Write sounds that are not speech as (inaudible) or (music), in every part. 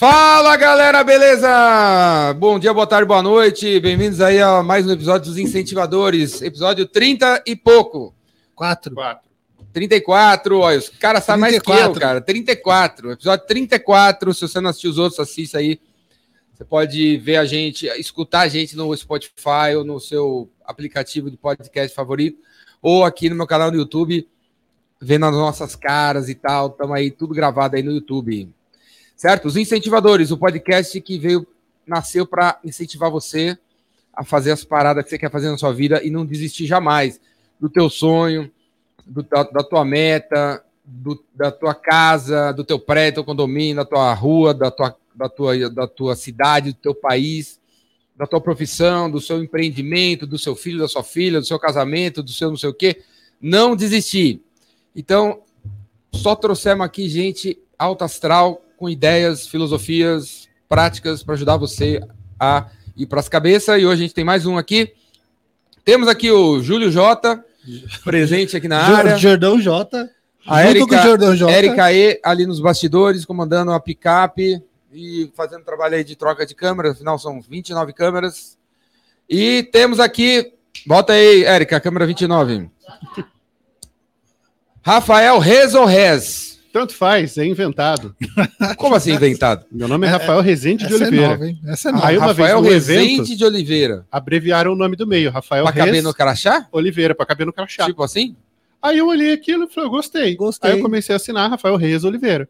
Fala galera, beleza? Bom dia, boa tarde, boa noite. Bem-vindos aí a mais um episódio dos Incentivadores, episódio 30 e pouco. 4. 34, olha, os caras sabem mais que 34. eu, cara. 34, episódio 34. Se você não assistiu os outros, assista aí. Você pode ver a gente, escutar a gente no Spotify ou no seu aplicativo de podcast favorito, ou aqui no meu canal no YouTube, vendo as nossas caras e tal. Estamos aí, tudo gravado aí no YouTube. Certo? Os incentivadores, o podcast que veio, nasceu para incentivar você a fazer as paradas que você quer fazer na sua vida e não desistir jamais do teu sonho, do- da, da tua meta, do- da tua casa, do teu prédio, teu condomínio, da tua rua, da tua, da, tua, da tua cidade, do teu país, da tua profissão, do seu empreendimento, do seu filho, da sua filha, do seu casamento, do seu não sei o quê. Não desistir. Então, só trouxemos aqui gente alta astral, com ideias, filosofias, práticas para ajudar você a ir para as cabeças. E hoje a gente tem mais um aqui. Temos aqui o Júlio Jota, presente aqui na área. Jordão J. A. Érica E ali nos bastidores, comandando a picape e fazendo trabalho aí de troca de câmeras. Afinal, são 29 câmeras. E temos aqui, bota aí, Érica, câmera 29. Rafael Rez ou Rez? Tanto faz, é inventado. (laughs) Como assim inventado? Meu nome é Rafael Rezende de Essa é Oliveira. nova? Essa é nova. Aí uma Rafael vez Rezende evento, de Oliveira. abreviaram o nome do meio, Rafael Pra caber no crachá? Oliveira, pra caber no crachá. Tipo assim? Aí eu olhei aquilo e falei, eu gostei. Gostei. Aí eu comecei a assinar Rafael Reis Oliveira.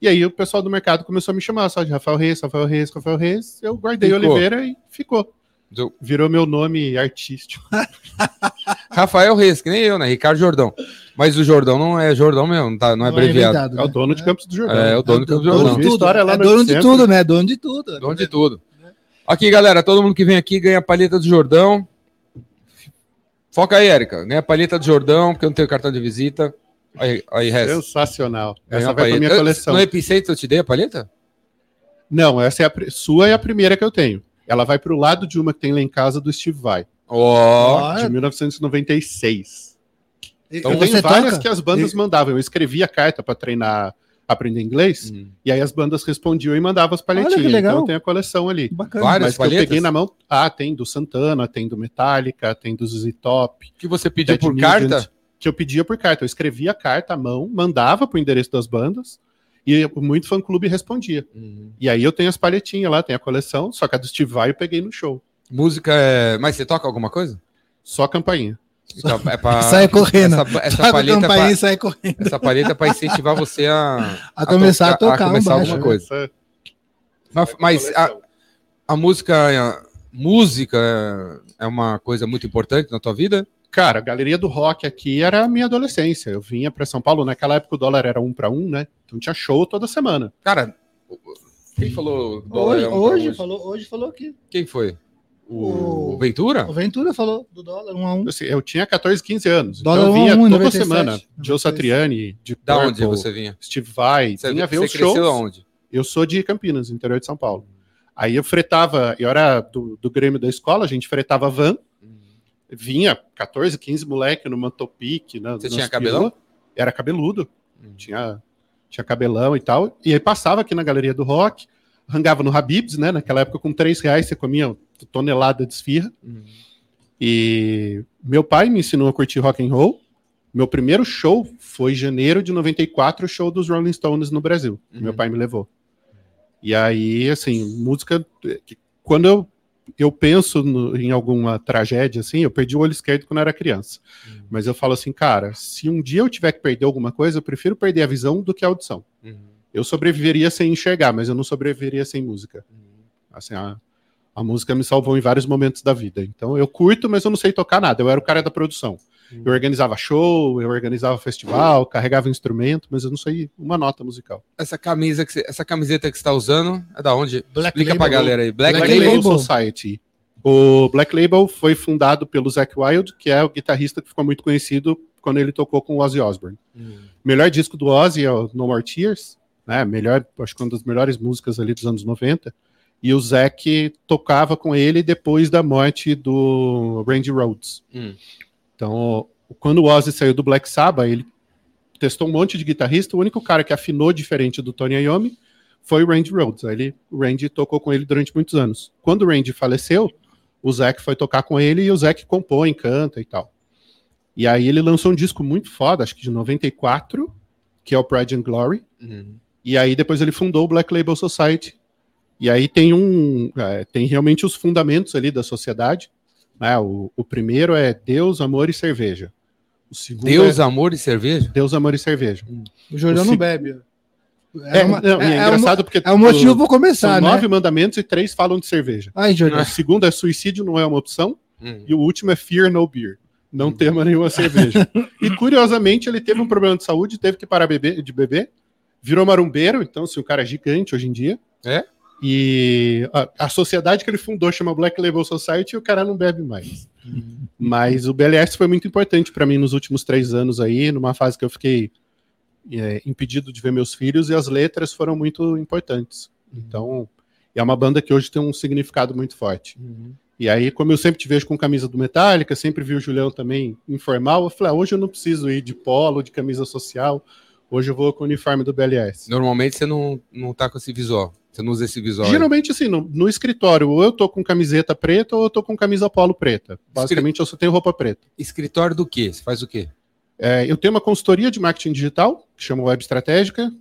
E aí o pessoal do mercado começou a me chamar só de Rafael Reis, Rafael Reis, Rafael Reis. Eu guardei Ficou. Oliveira e ficou. Do- Virou meu nome artístico. (laughs) Rafael Reis, que nem eu, né? Ricardo Jordão. Mas o Jordão não é Jordão mesmo, não, tá, não é Não abreviado. inventado, É o né? dono de Campos do Jordão. É, o dono do dono Jordão. Ouvi de tudo. história lá É no dono de tudo, né? Dono de tudo. Dono de tudo. Aqui, galera, todo mundo que vem aqui ganha a palheta do Jordão. Foca aí, Érica. Ganha a palheta do Jordão, porque eu não tenho cartão de visita. Aí, aí Rez. Sensacional. Ganhou Essa vai pra minha Eu- coleção. No Epicentro eu te dei a palheta? Não, essa é a sua é a primeira que eu tenho. Ela vai pro lado de uma que tem lá em casa do Steve Vai, Ó. Ah, de 1996. Então eu tenho várias toca? que as bandas mandavam. Eu escrevia carta para treinar, aprender inglês, Hum. e aí as bandas respondiam e mandavam as palhetinhas. Olha que legal. Então eu tenho a coleção ali. Bacana. Várias Mas que eu palhetas? peguei na mão, ah, tem do Santana, tem do Metallica, tem do ZZ Top, Que você pediu Dead por Nugent, carta? que eu pedia por carta. Eu escrevia a carta à mão, mandava pro endereço das bandas, e muito fã-clube respondia. Hum. E aí eu tenho as palhetinhas lá, tem a coleção, só que a do Steve Vai eu peguei no show. Música é. Mas você toca alguma coisa? Só a campainha. Então, é pra... (laughs) Sai correndo. Essa, essa Toca a palheta é campainha pra... sai correndo. essa palheta é pra incentivar você a, A começar a tocar um começar baixo, alguma né? coisa. Essa- Mas, mas a, a música, a música é uma coisa muito importante na tua vida? Cara, a galeria do rock aqui era a minha adolescência. Eu vinha para São Paulo, naquela época o dólar era um para um, né? Então tinha show toda semana. Cara, quem falou dólar Hoje, é um pra hoje, falou, hoje falou aqui. Quem foi? O, O- Ventura? O Ventura falou do dólar, um a um. Assim, eu tinha 14, 15 anos. Dólar então eu vinha um, toda 97, semana. 96. Joe Satriani, de Da Purple, onde você vinha? Steve Vai, Você, vinha ver você os cresceu shows. aonde? Eu sou de Campinas, interior de São Paulo. Aí eu fretava, eu era do, do Grêmio da escola, a gente fretava van, vinha 14, 15 moleque numa Topic. Na, Você nas tinha cabelão? Era cabeludo. tinha, tinha cabelão e tal. E aí passava aqui na galeria do rock, rangava no Habibs, né? Naquela época, com três reais você comia tonelada de esfirra. E meu pai me ensinou a curtir rock and roll. Meu primeiro show foi em janeiro de 94, o show dos Rolling Stones no Brasil. Uhum. Meu pai me levou. E aí, assim, música. que- Quando eu, eu penso no- em alguma tragédia, assim, eu perdi o olho esquerdo quando era criança. Mas eu falo assim, cara, se um dia eu tiver que perder alguma coisa, eu prefiro perder a visão do que a audição. Eu sobreviveria sem enxergar, mas eu não sobreviveria sem música. Assim, a, a música me salvou em vários momentos da vida. Então eu curto, mas eu não sei tocar nada. Eu era o cara da produção. Eu organizava show, eu organizava festival, carregava instrumento, mas eu não sei uma nota musical. Essa camisa que você- essa camiseta que você está usando é da onde? Black Explica pra Label. galera aí. Black, Black, Label. Label. Society. O Black Label foi fundado pelo Zac Wild, que é o guitarrista que ficou muito conhecido quando ele tocou com o Ozzy Osbourne. Hum. melhor disco do Ozzy é o No More Tears, né? Melhor, acho que uma das melhores músicas ali dos anos 90. E o Zac tocava com ele depois da morte do Randy Rhoads. Hum. Então, quando o Ozzy saiu do Black Sabbath, ele testou um monte de guitarrista. O único cara que afinou diferente do Tony Iommi foi o Randy Rhodes. Aí ele, o Randy tocou com ele durante muitos anos. Quando o Randy faleceu, o Zac foi tocar com ele e o Zac compõe, canta e tal. E aí ele lançou um disco muito foda, acho que de 94, que é o Pride and Glory. Uhum. E aí depois ele fundou o Black Label Society. E aí tem um é, tem realmente os fundamentos ali da sociedade. Né? O, o primeiro é Deus, amor e cerveja. O segundo Deus, é amor e cerveja? Deus, amor e cerveja. O Jordão O não se- bebe. É, uma- não, e é é engraçado porque É o motivo pra começar, são né? nove mandamentos e três falam de cerveja. Ai, Jordão. O segundo é suicídio não é uma opção Uhum. e o último é fear no beer. Não tema nenhuma cerveja. (laughs) e curiosamente ele teve um problema de saúde, teve que parar beber- de beber, virou marumbeiro, então assim, o cara é gigante hoje em dia. É? E a, a sociedade que ele fundou chama Black Label Society e o cara não bebe mais. Mas o BLS foi muito importante para mim nos últimos três anos aí, numa fase que eu fiquei é, impedido de ver meus filhos e as letras foram muito importantes. Então, é uma banda que hoje tem um significado muito forte. Uhum. E aí, como eu sempre te vejo com camisa do Metallica, sempre vi o Julião também informal, eu falei, ah, hoje eu não preciso ir de polo, de camisa social, hoje eu vou com o uniforme do BLS. Normalmente você não, não tá com esse visual. Você não usa esse visual. Geralmente, assim, no, no escritório, ou eu tô com camiseta preta ou eu tô com camisa polo preta. Basicamente, eu só tenho roupa preta. Escritório do quê? Você faz o quê? É, eu tenho uma consultoria de marketing digital, que chama Web Estratégica.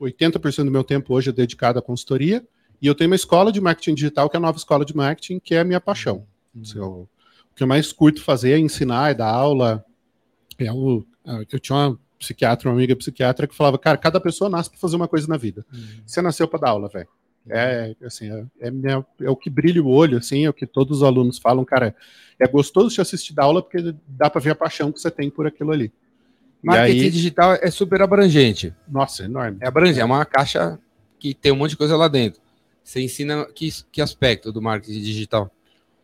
80% do meu tempo hoje é dedicado à consultoria. E eu tenho uma escola de marketing digital, que é a nova escola de marketing, que é a minha paixão. Assim, eu- o que eu mais curto fazer é ensinar, é dar aula. É o, eu tinha uma psiquiatra, uma amiga psiquiatra, que falava, cara, cada pessoa nasce para fazer uma coisa na vida. Você nasceu para dar aula, velho. É, assim, é, é minha- é o que brilha o olho, assim, é o que todos os alunos falam, cara. É gostoso te assistir dar aula porque dá para ver a paixão que você tem por aquilo ali. Marketing aí, digital é super abrangente. nossa, enorme. É abrangente, é uma caixa que tem um monte de coisa lá dentro. Você ensina que, que aspecto do marketing digital?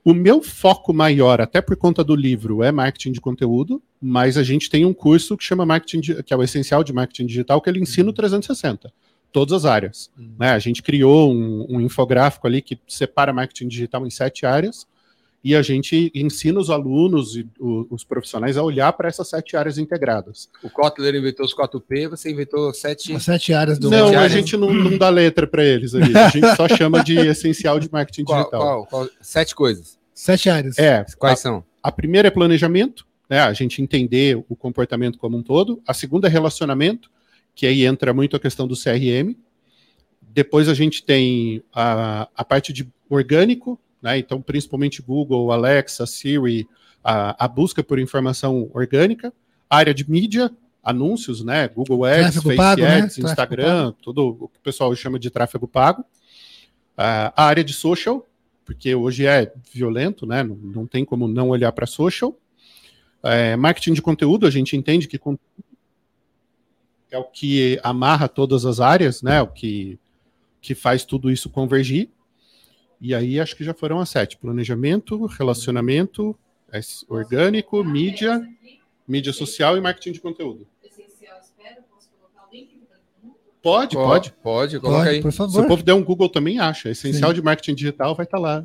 O meu foco maior, até por conta do livro, é marketing de conteúdo, mas a gente tem um curso que chama marketing, que é o essencial de marketing digital, que ele ensina o 360, todas as áreas. né? A gente criou um, um infográfico ali que separa marketing digital em sete áreas e a gente ensina os alunos e o- os profissionais a olhar para essas sete áreas integradas. O Kotler inventou os 4P, você inventou 7. As sete áreas do não, a áreas. gente não, não dá letra para eles ali, a gente só chama de essencial de marketing Qual, digital. qual- qual- Sete coisas. Sete áreas. É, Quais são? A primeira é planejamento, né? A gente entender o comportamento como um todo. A segunda é relacionamento, que aí entra muito a questão do CRM. Depois a gente tem a, a parte de orgânico, né? Então, principalmente Google, Alexa, Siri, a, a busca por informação orgânica. A área de mídia, anúncios, né? Google Ads, Tráfego Face pago, né? Ads, Tráfego Instagram, tudo o que o pessoal chama de tráfego pago. A área de social, porque hoje é violento, né? Não, não tem como não olhar para social. É, marketing de conteúdo, a gente entende que é o que amarra todas as áreas, né? O que, que faz tudo isso convergir. E aí acho que já foram as sete: planejamento, relacionamento, é, orgânico, mídia, mídia social e marketing de conteúdo. Essencial, espera, posso colocar o link para todo mundo? Pode, pode. Pode, coloca Pode, aí. por Se o favor. povo der um Google também acha. Essencial Sim. de marketing digital vai estar lá.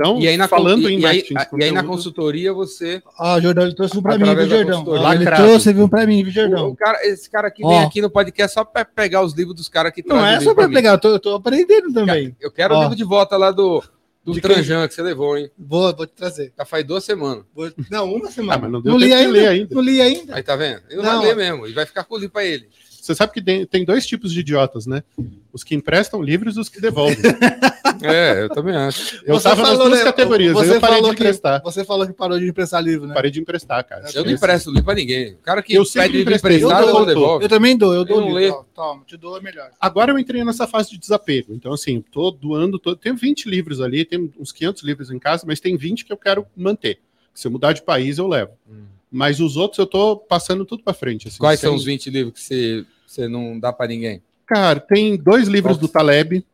Então, E aí, na, falando e, em e aí, e aí na consultoria você. Ó, Jordão, ele trouxe um pra mim, viu, Jordão? consultoria. Ó, Ele trouxe, viu, pra mim, viu, O, Jordão? cara, esse cara aqui vem aqui no podcast só para pegar os livros dos caras que Não é só pra mim. pegar, eu tô, eu tô aprendendo também. Eu quero o livro de volta lá do, do De? Tranjan que você levou, hein? Vou, vou te trazer. Já faz duas semanas. Vou- Não, uma semana. Ah, mas não deu não li ainda, ainda. Não li ainda. Aí tá vendo? Ele não, Não. vai ler mesmo. E vai ficar com o livro pra ele. Você sabe que tem, tem dois tipos de idiotas, né? Os que emprestam livros e os que devolvem. (laughs) É, eu também acho. Eu Você tava nas falou, duas né, categorias. Você eu parei de falou que, emprestar. Você falou que parou de emprestar livro, né? Parei de emprestar, cara. Eu não empresto livro pra ninguém. O cara que Eu pede livro emprestado, eu eu devolve. Eu também dou, eu dou Eu não livro. leio. Toma, te dou é melhor. Agora eu entrei nessa fase de desapego. Então, assim, tô doando. Tô... Tenho 20 livros ali, tenho uns 500 livros em casa, mas tem 20 que eu quero manter. Se eu mudar de país, eu levo. Hum. Mas os outros eu tô passando tudo pra frente. assim, Quais sem- são os 20 livros que você, você não dá pra ninguém? Cara, tem dois livros Qual? do Taleb,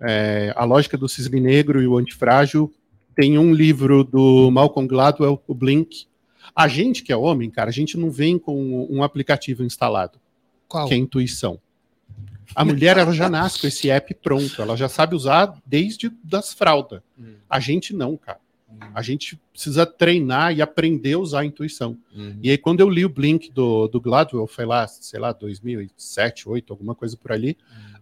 é, A Lógica do Cisne Negro e o Antifrágil. Tem um livro do Malcolm Gladwell, o Blink. A gente que é homem, cara, a gente não vem com um aplicativo instalado, Qual? que é a intuição. A mulher, ela já nasce com esse app pronto, ela já sabe usar desde das fraldas. Hum. A gente não, cara. A gente precisa treinar e aprender a usar a intuição. Uhum. E aí, quando eu li o Blink do, do Gladwell, foi lá, sei lá, 2007, 2008, alguma coisa por ali,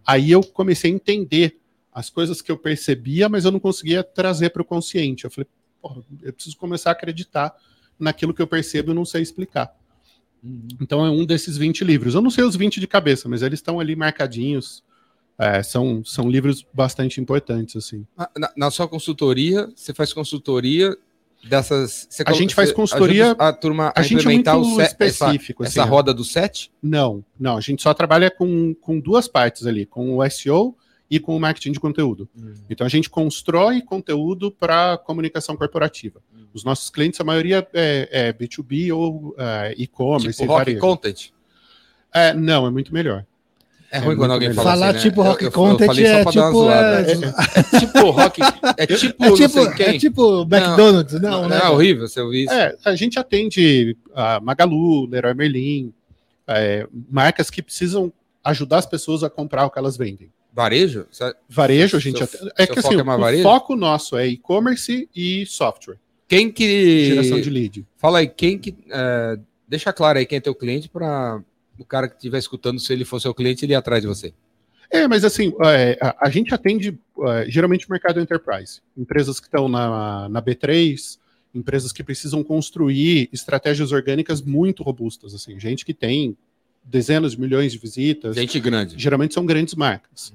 Aí eu comecei a entender as coisas que eu percebia, mas eu não conseguia trazer para o consciente. Eu falei, porra, eu preciso começar a acreditar naquilo que eu percebo e não sei explicar. Uhum. Então é um desses 20 livros. Eu não sei os 20 de cabeça, mas eles estão ali marcadinhos. É, são, são livros bastante importantes, assim. Na, na- sua consultoria, você faz consultoria dessas. A colo- gente faz consultoria- A turma a a, gente é muito o set, essa, específico, essa assim, ó. roda do set? Não, não, a gente só trabalha com, com duas partes ali, com o SEO e com o marketing de conteúdo. Então a gente constrói conteúdo para comunicação corporativa. Os nossos clientes, a maioria é, é B2B ou é, e-commerce Tipo e content. É, não, é muito melhor. É, É ruim quando alguém melhor. fala Falar assim, né? tipo Eu- rock eu- eu content falei só é pra dar uma tipo, zoada. (laughs) é, É tipo rock. É (laughs) tipo, é não tipo, sei quem. é tipo McDonald's, não, Não, né? é horrível você ouvir isso. É, a gente atende a Magalu, Leroy Merlin, é, marcas que precisam ajudar as pessoas a comprar o que elas vendem. Varejo? Você- Varejo, a gente Seu- atende. É que assim, é o varejo? foco nosso é e-commerce e software, Quem que. geração de lead. Fala aí, quem que. é, deixa claro aí quem é teu cliente para o cara que estiver escutando, se ele for seu cliente, ele ir atrás de você. É, mas assim, é, a, a gente atende é, geralmente o mercado enterprise. Empresas que estão na, na B3, empresas que precisam construir estratégias orgânicas muito robustas. Assim, gente que tem dezenas de milhões de visitas. Gente grande. Geralmente são grandes marcas.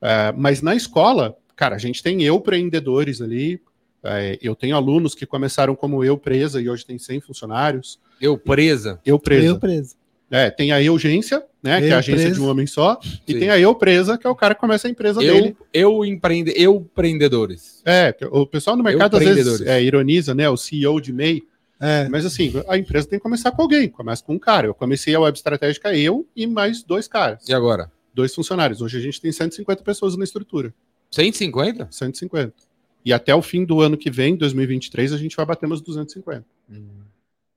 É, mas na escola, cara, a gente tem eu empreendedores ali. é, eu tenho alunos que começaram como eu presa e hoje tem 100 funcionários. Eu presa. Eu presa. Eu preso. É, tem a Eugência, né, que é Eu a agência presa. de um homem só, e Sim. tem a Eu Presa, que é o cara que começa a empresa dele. Eu, eu empreende, eu empreendedores. É, o pessoal no mercado às vezes Empreendedores. é, ironiza, né, o CEO de MEI, É. mas assim, a empresa tem que começar com alguém, começa com um cara. Eu comecei a Web Estratégica eu e mais dois caras, E agora? dois funcionários. Hoje a gente tem 150 pessoas na estrutura, 150? 150. E até o fim do ano que vem, 2023, a gente vai bater umas 250.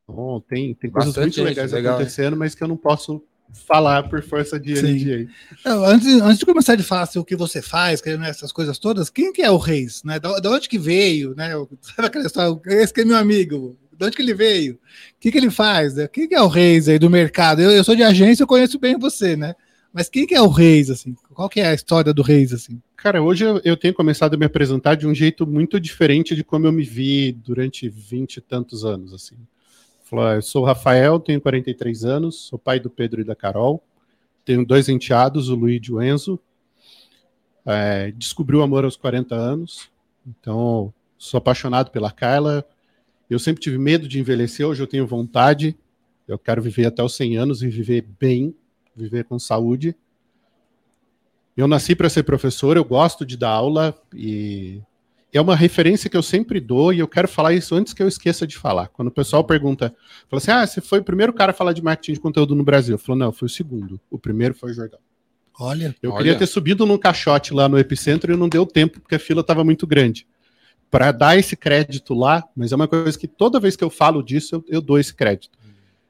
Então, tem, tem coisas Bastante muito gente, legais legal, acontecendo, mas que eu não posso falar por força de. Não, Antes, antes de começar de falar assim, o que você faz, que, né, essas coisas todas, quem que é o Reis? Né? Da, da onde que veio? Né? (laughs) Sabe aquela história? Esse que é meu amigo. De onde que ele veio? O que, que ele faz? Né? Quem que é o Reis aí do mercado? Eu, eu sou de agência, eu conheço bem você, né? Mas quem que é o Reis, assim? Qual que é a história do Reis, assim? Cara, hoje eu, eu tenho começado a me apresentar de um jeito muito diferente de como eu me vi durante vinte e tantos anos, assim. Falou, "Ah, eu sou o Rafael, tenho 43 anos, sou pai do Pedro e da Carol, tenho dois enteados, o Luiz e o Enzo. É, descobri o amor aos 40 anos, então sou apaixonado pela Carla. Eu sempre tive medo de envelhecer, hoje eu tenho vontade. Eu quero viver até os 100 anos e viver bem, viver com saúde. Eu nasci para ser professor, eu gosto de dar aula e é uma referência que eu sempre dou e eu quero falar isso antes que eu esqueça de falar. Quando o pessoal pergunta, fala assim: ah, você foi o primeiro cara a falar de marketing de conteúdo no Brasil. Eu falo, não, eu fui o segundo. O primeiro foi o Jordão. Olha, Eu Olha. queria ter subido num caixote lá no Epicentro e não deu tempo porque a fila estava muito grande. Para dar esse crédito lá, mas é uma coisa que toda vez que eu falo disso, eu, eu dou esse crédito.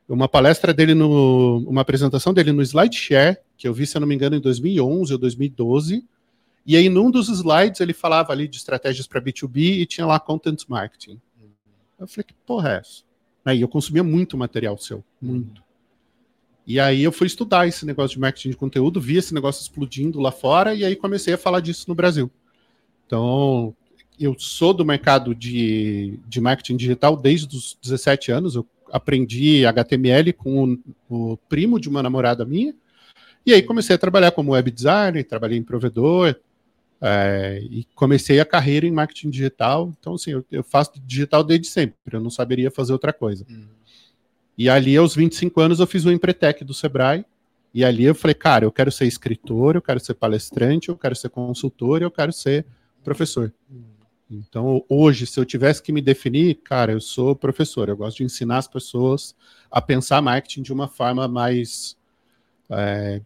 Uma palestra dele, no, uma apresentação dele no SlideShare, que eu vi, se eu não me engano, em 2011 ou 2012. E aí, num dos slides, ele falava ali de estratégias para B2B e tinha lá content marketing. Eu falei, que porra é essa? Aí eu consumia muito material seu, muito. E aí eu fui estudar esse negócio de marketing de conteúdo, vi esse negócio explodindo lá fora e aí comecei a falar disso no Brasil. Então, eu sou do mercado de, de marketing digital desde os 17 anos. Eu aprendi HTML com o, o primo de uma namorada minha. E aí comecei a trabalhar como web designer, trabalhei em provedor, é, e comecei a carreira em marketing digital. Então, assim, eu, eu faço digital desde sempre, eu não saberia fazer outra coisa. E ali, aos 25 anos, eu fiz o Empretec do Sebrae. E ali eu falei, cara, eu quero ser escritor, eu quero ser palestrante, eu quero ser consultor, eu quero ser professor. Então, hoje, se eu tivesse que me definir, cara, eu sou professor. Eu gosto de ensinar as pessoas a pensar marketing de uma forma mais. é,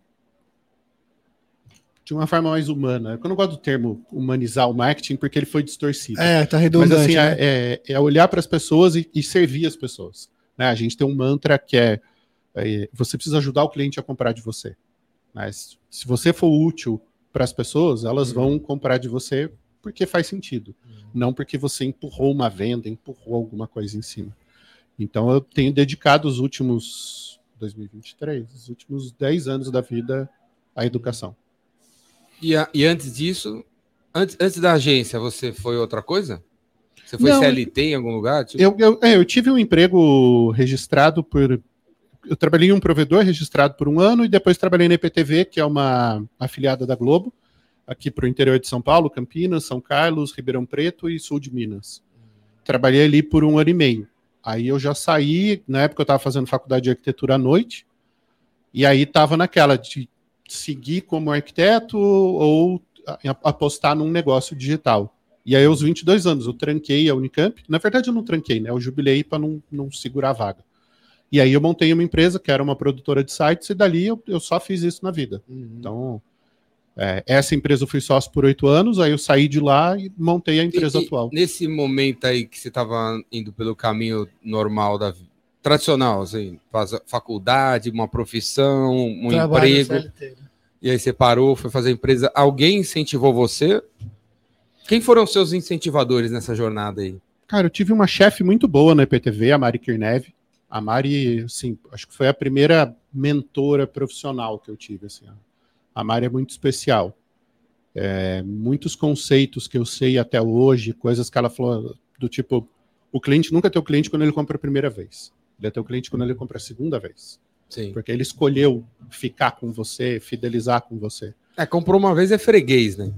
de uma forma mais humana. Eu não gosto do termo humanizar o marketing porque ele foi distorcido. é, tá Mas redundante. assim, né? é, é- é olhar para as pessoas e, e servir as pessoas. né? A gente tem um mantra que é, é, você precisa ajudar o cliente a comprar de você. Mas se você for útil para as pessoas, elas vão comprar de você porque faz sentido. Não porque você empurrou uma venda, empurrou alguma coisa em cima. Então eu tenho dedicado os últimos 2023, os últimos 10 anos da vida à educação. E, a- e antes disso, antes, antes da agência, você foi outra coisa? Você foi Não, CLT em algum lugar? Tipo, Eu, eu, é, eu tive um emprego registrado por. Eu trabalhei em um provedor registrado por um ano e depois trabalhei na IPTV, que é uma afiliada da Globo, aqui para o interior de São Paulo, Campinas, São Carlos, Ribeirão Preto e sul de Minas. Trabalhei ali por um ano e meio. Aí eu já saí, na época eu estava fazendo faculdade de arquitetura à noite, e aí estava naquela de seguir como arquiteto ou apostar num negócio digital. E aí, aos 22 anos, eu tranquei a Unicamp. Na verdade, eu não tranquei, né? Eu jubilei para não, não segurar a vaga. E aí, eu montei uma empresa que era uma produtora de sites, e dali eu, eu só fiz isso na vida. Uhum. Então, é, essa empresa eu fui sócio por oito anos, aí eu saí de lá e montei a empresa E- atual. Nesse momento aí que você estava indo pelo caminho normal da tradicional, assim, faz faculdade, uma profissão, um Trabalho emprego, CLT, né? e aí você parou, foi fazer empresa. Alguém incentivou você? Quem foram os seus incentivadores nessa jornada aí? Cara, eu tive uma chefe muito boa na IPTV, a Mari Kirnev. A Mari, assim, acho que foi a primeira mentora profissional que eu tive. Assim, a Mari é muito especial. É, muitos conceitos que eu sei até hoje, coisas que ela falou do tipo, o cliente nunca é teu cliente quando ele compra a primeira vez. Ele é teu cliente quando ele compra a segunda vez. Sim. Porque ele escolheu ficar com você, fidelizar com você. É, comprou uma vez é freguês, né?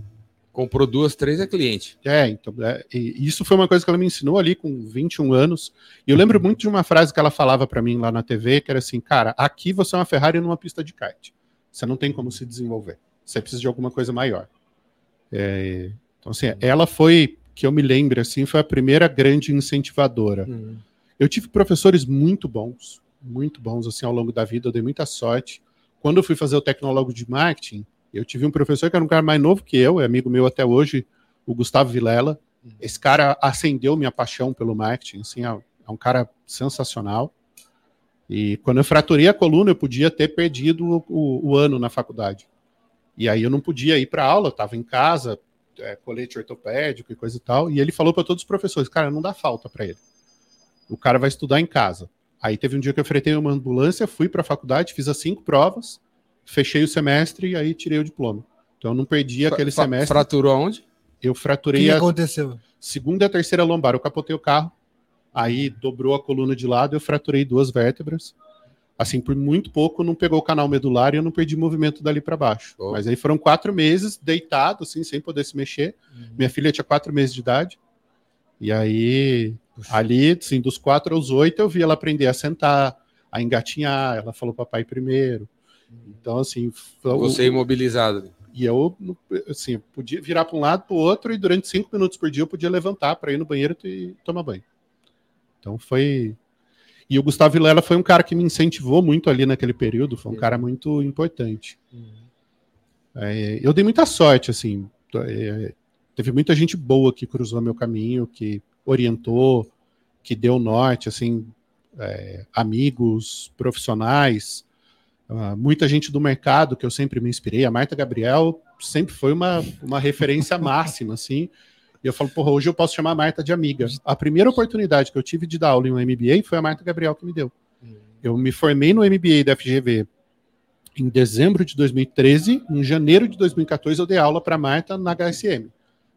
Comprou duas, três é cliente. É, então, é, isso foi uma coisa que ela me ensinou ali com 21 anos. E eu lembro muito de uma frase que ela falava para mim lá na TV, que era assim, cara, aqui você é uma Ferrari numa pista de kart. Você não tem como se desenvolver. Você precisa de alguma coisa maior. É, então, assim, ela foi, que eu me lembro, assim, foi a primeira grande incentivadora. Eu tive professores muito bons, muito bons, assim, ao longo da vida, eu dei muita sorte. Quando eu fui fazer o tecnólogo de marketing, eu tive um professor que era um cara mais novo que eu, é amigo meu até hoje, o Gustavo Vilela. Esse cara acendeu minha paixão pelo marketing, assim, é é um cara sensacional. E quando eu fraturei a coluna, eu podia ter perdido o, o- ano na faculdade. E aí eu não podia ir para aula, estava em casa, é, colete ortopédico e coisa e tal. E ele falou para todos os professores, cara, não dá falta para ele. O cara vai estudar em casa. Aí teve um dia que eu fretei uma ambulância, fui para a faculdade, fiz as cinco provas, fechei o semestre e aí tirei o diploma. Então eu não perdi aquele Fra- semestre. Fraturou aonde? Eu O que, fraturei que a aconteceu? segunda e a terceira lombar. Eu capotei o carro, aí dobrou a coluna de lado, eu fraturei duas vértebras. Assim, por muito pouco, não pegou o canal medular e eu não perdi movimento dali para baixo. Oh. Mas aí foram quatro meses deitado, assim, sem poder se mexer. Minha filha tinha quatro meses de idade. E aí, ali, assim, dos quatro aos oito, eu vi ela aprender a sentar, a engatinhar. Ela falou papai primeiro. Então, assim, o- Você imobilizado. e eu, assim, podia virar para um lado, para o outro, e durante cinco minutos por dia eu podia levantar para ir no banheiro e tomar banho. Então foi. E o Gustavo Vilela foi um cara que me incentivou muito ali naquele período, foi um Uhum. cara muito importante. É, eu dei muita sorte, assim. é, teve muita gente boa que cruzou meu caminho, que orientou, que deu norte, assim, é, amigos, profissionais, ah, muita gente do mercado que eu sempre me inspirei. A Marta Gabriel sempre foi uma, uma referência (laughs) máxima, assim. E eu falo, porra, hoje eu posso chamar a Marta de amiga. A primeira oportunidade que eu tive de dar aula em um MBA foi a Marta Gabriel que me deu. Eu me formei no MBA da FGV em dezembro de 2013. Em janeiro de 2014, eu dei aula para Marta na HSM.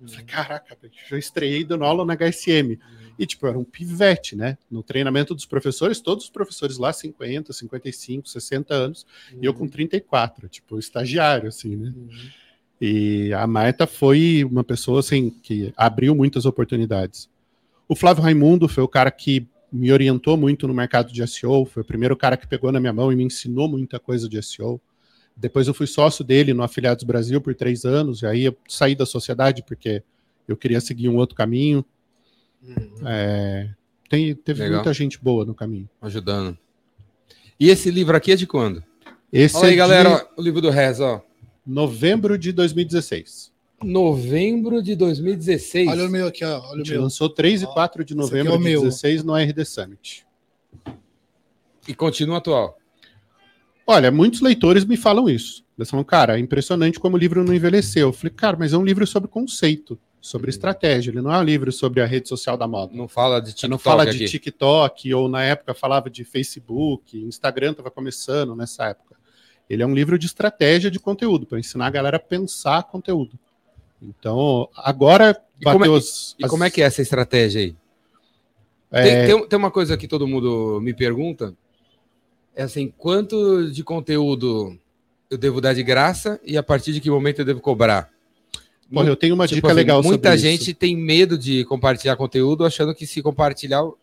Eu falei, caraca, eu estreiei dando aula na HSM. E, tipo, era um pivete, né? No treinamento dos professores, todos os professores lá, 50, 55, 60 anos, e eu com 34, tipo, estagiário, assim, né? E a Marta foi uma pessoa, assim, que abriu muitas oportunidades. O Flávio Raimundo foi o cara que me orientou muito no mercado de SEO, foi o primeiro cara que pegou na minha mão e me ensinou muita coisa de SEO. Depois eu fui sócio dele no Afiliados Brasil por três anos, e aí eu saí da sociedade porque eu queria seguir um outro caminho. É, tem, teve Legal. muita gente boa no caminho. Ajudando. E esse livro aqui é de quando? Esse Olha aí, é galera, de ó, o livro do Rez, ó. novembro de 2016. Novembro de 2016. Olha o meu aqui, ó. A Olha o meu. lançou 3 e Ó, 4 de aqui novembro é de meu. 2016 no RD Summit. E continua atual. Olha, muitos leitores me falam isso. Eles falam, cara, é impressionante como o livro não envelheceu. Eu falei, cara, mas é um livro sobre conceito, sobre estratégia. Ele não é um livro sobre a rede social da moda. Não fala de TikTok não fala aqui. de TikTok, ou na época falava de Facebook, Instagram estava começando nessa época. Ele é um livro de estratégia de conteúdo, para ensinar a galera a pensar conteúdo. Então, agora E como, é, os- e como é que é essa estratégia aí? É, Tem, tem- tem uma coisa que todo mundo me pergunta. É assim, quanto de conteúdo eu devo dar de graça e a partir de que momento eu devo cobrar? porra, eu tenho uma Tipo dica assim, legal Muita gente isso. tem medo de compartilhar conteúdo, achando que se compartilhar, o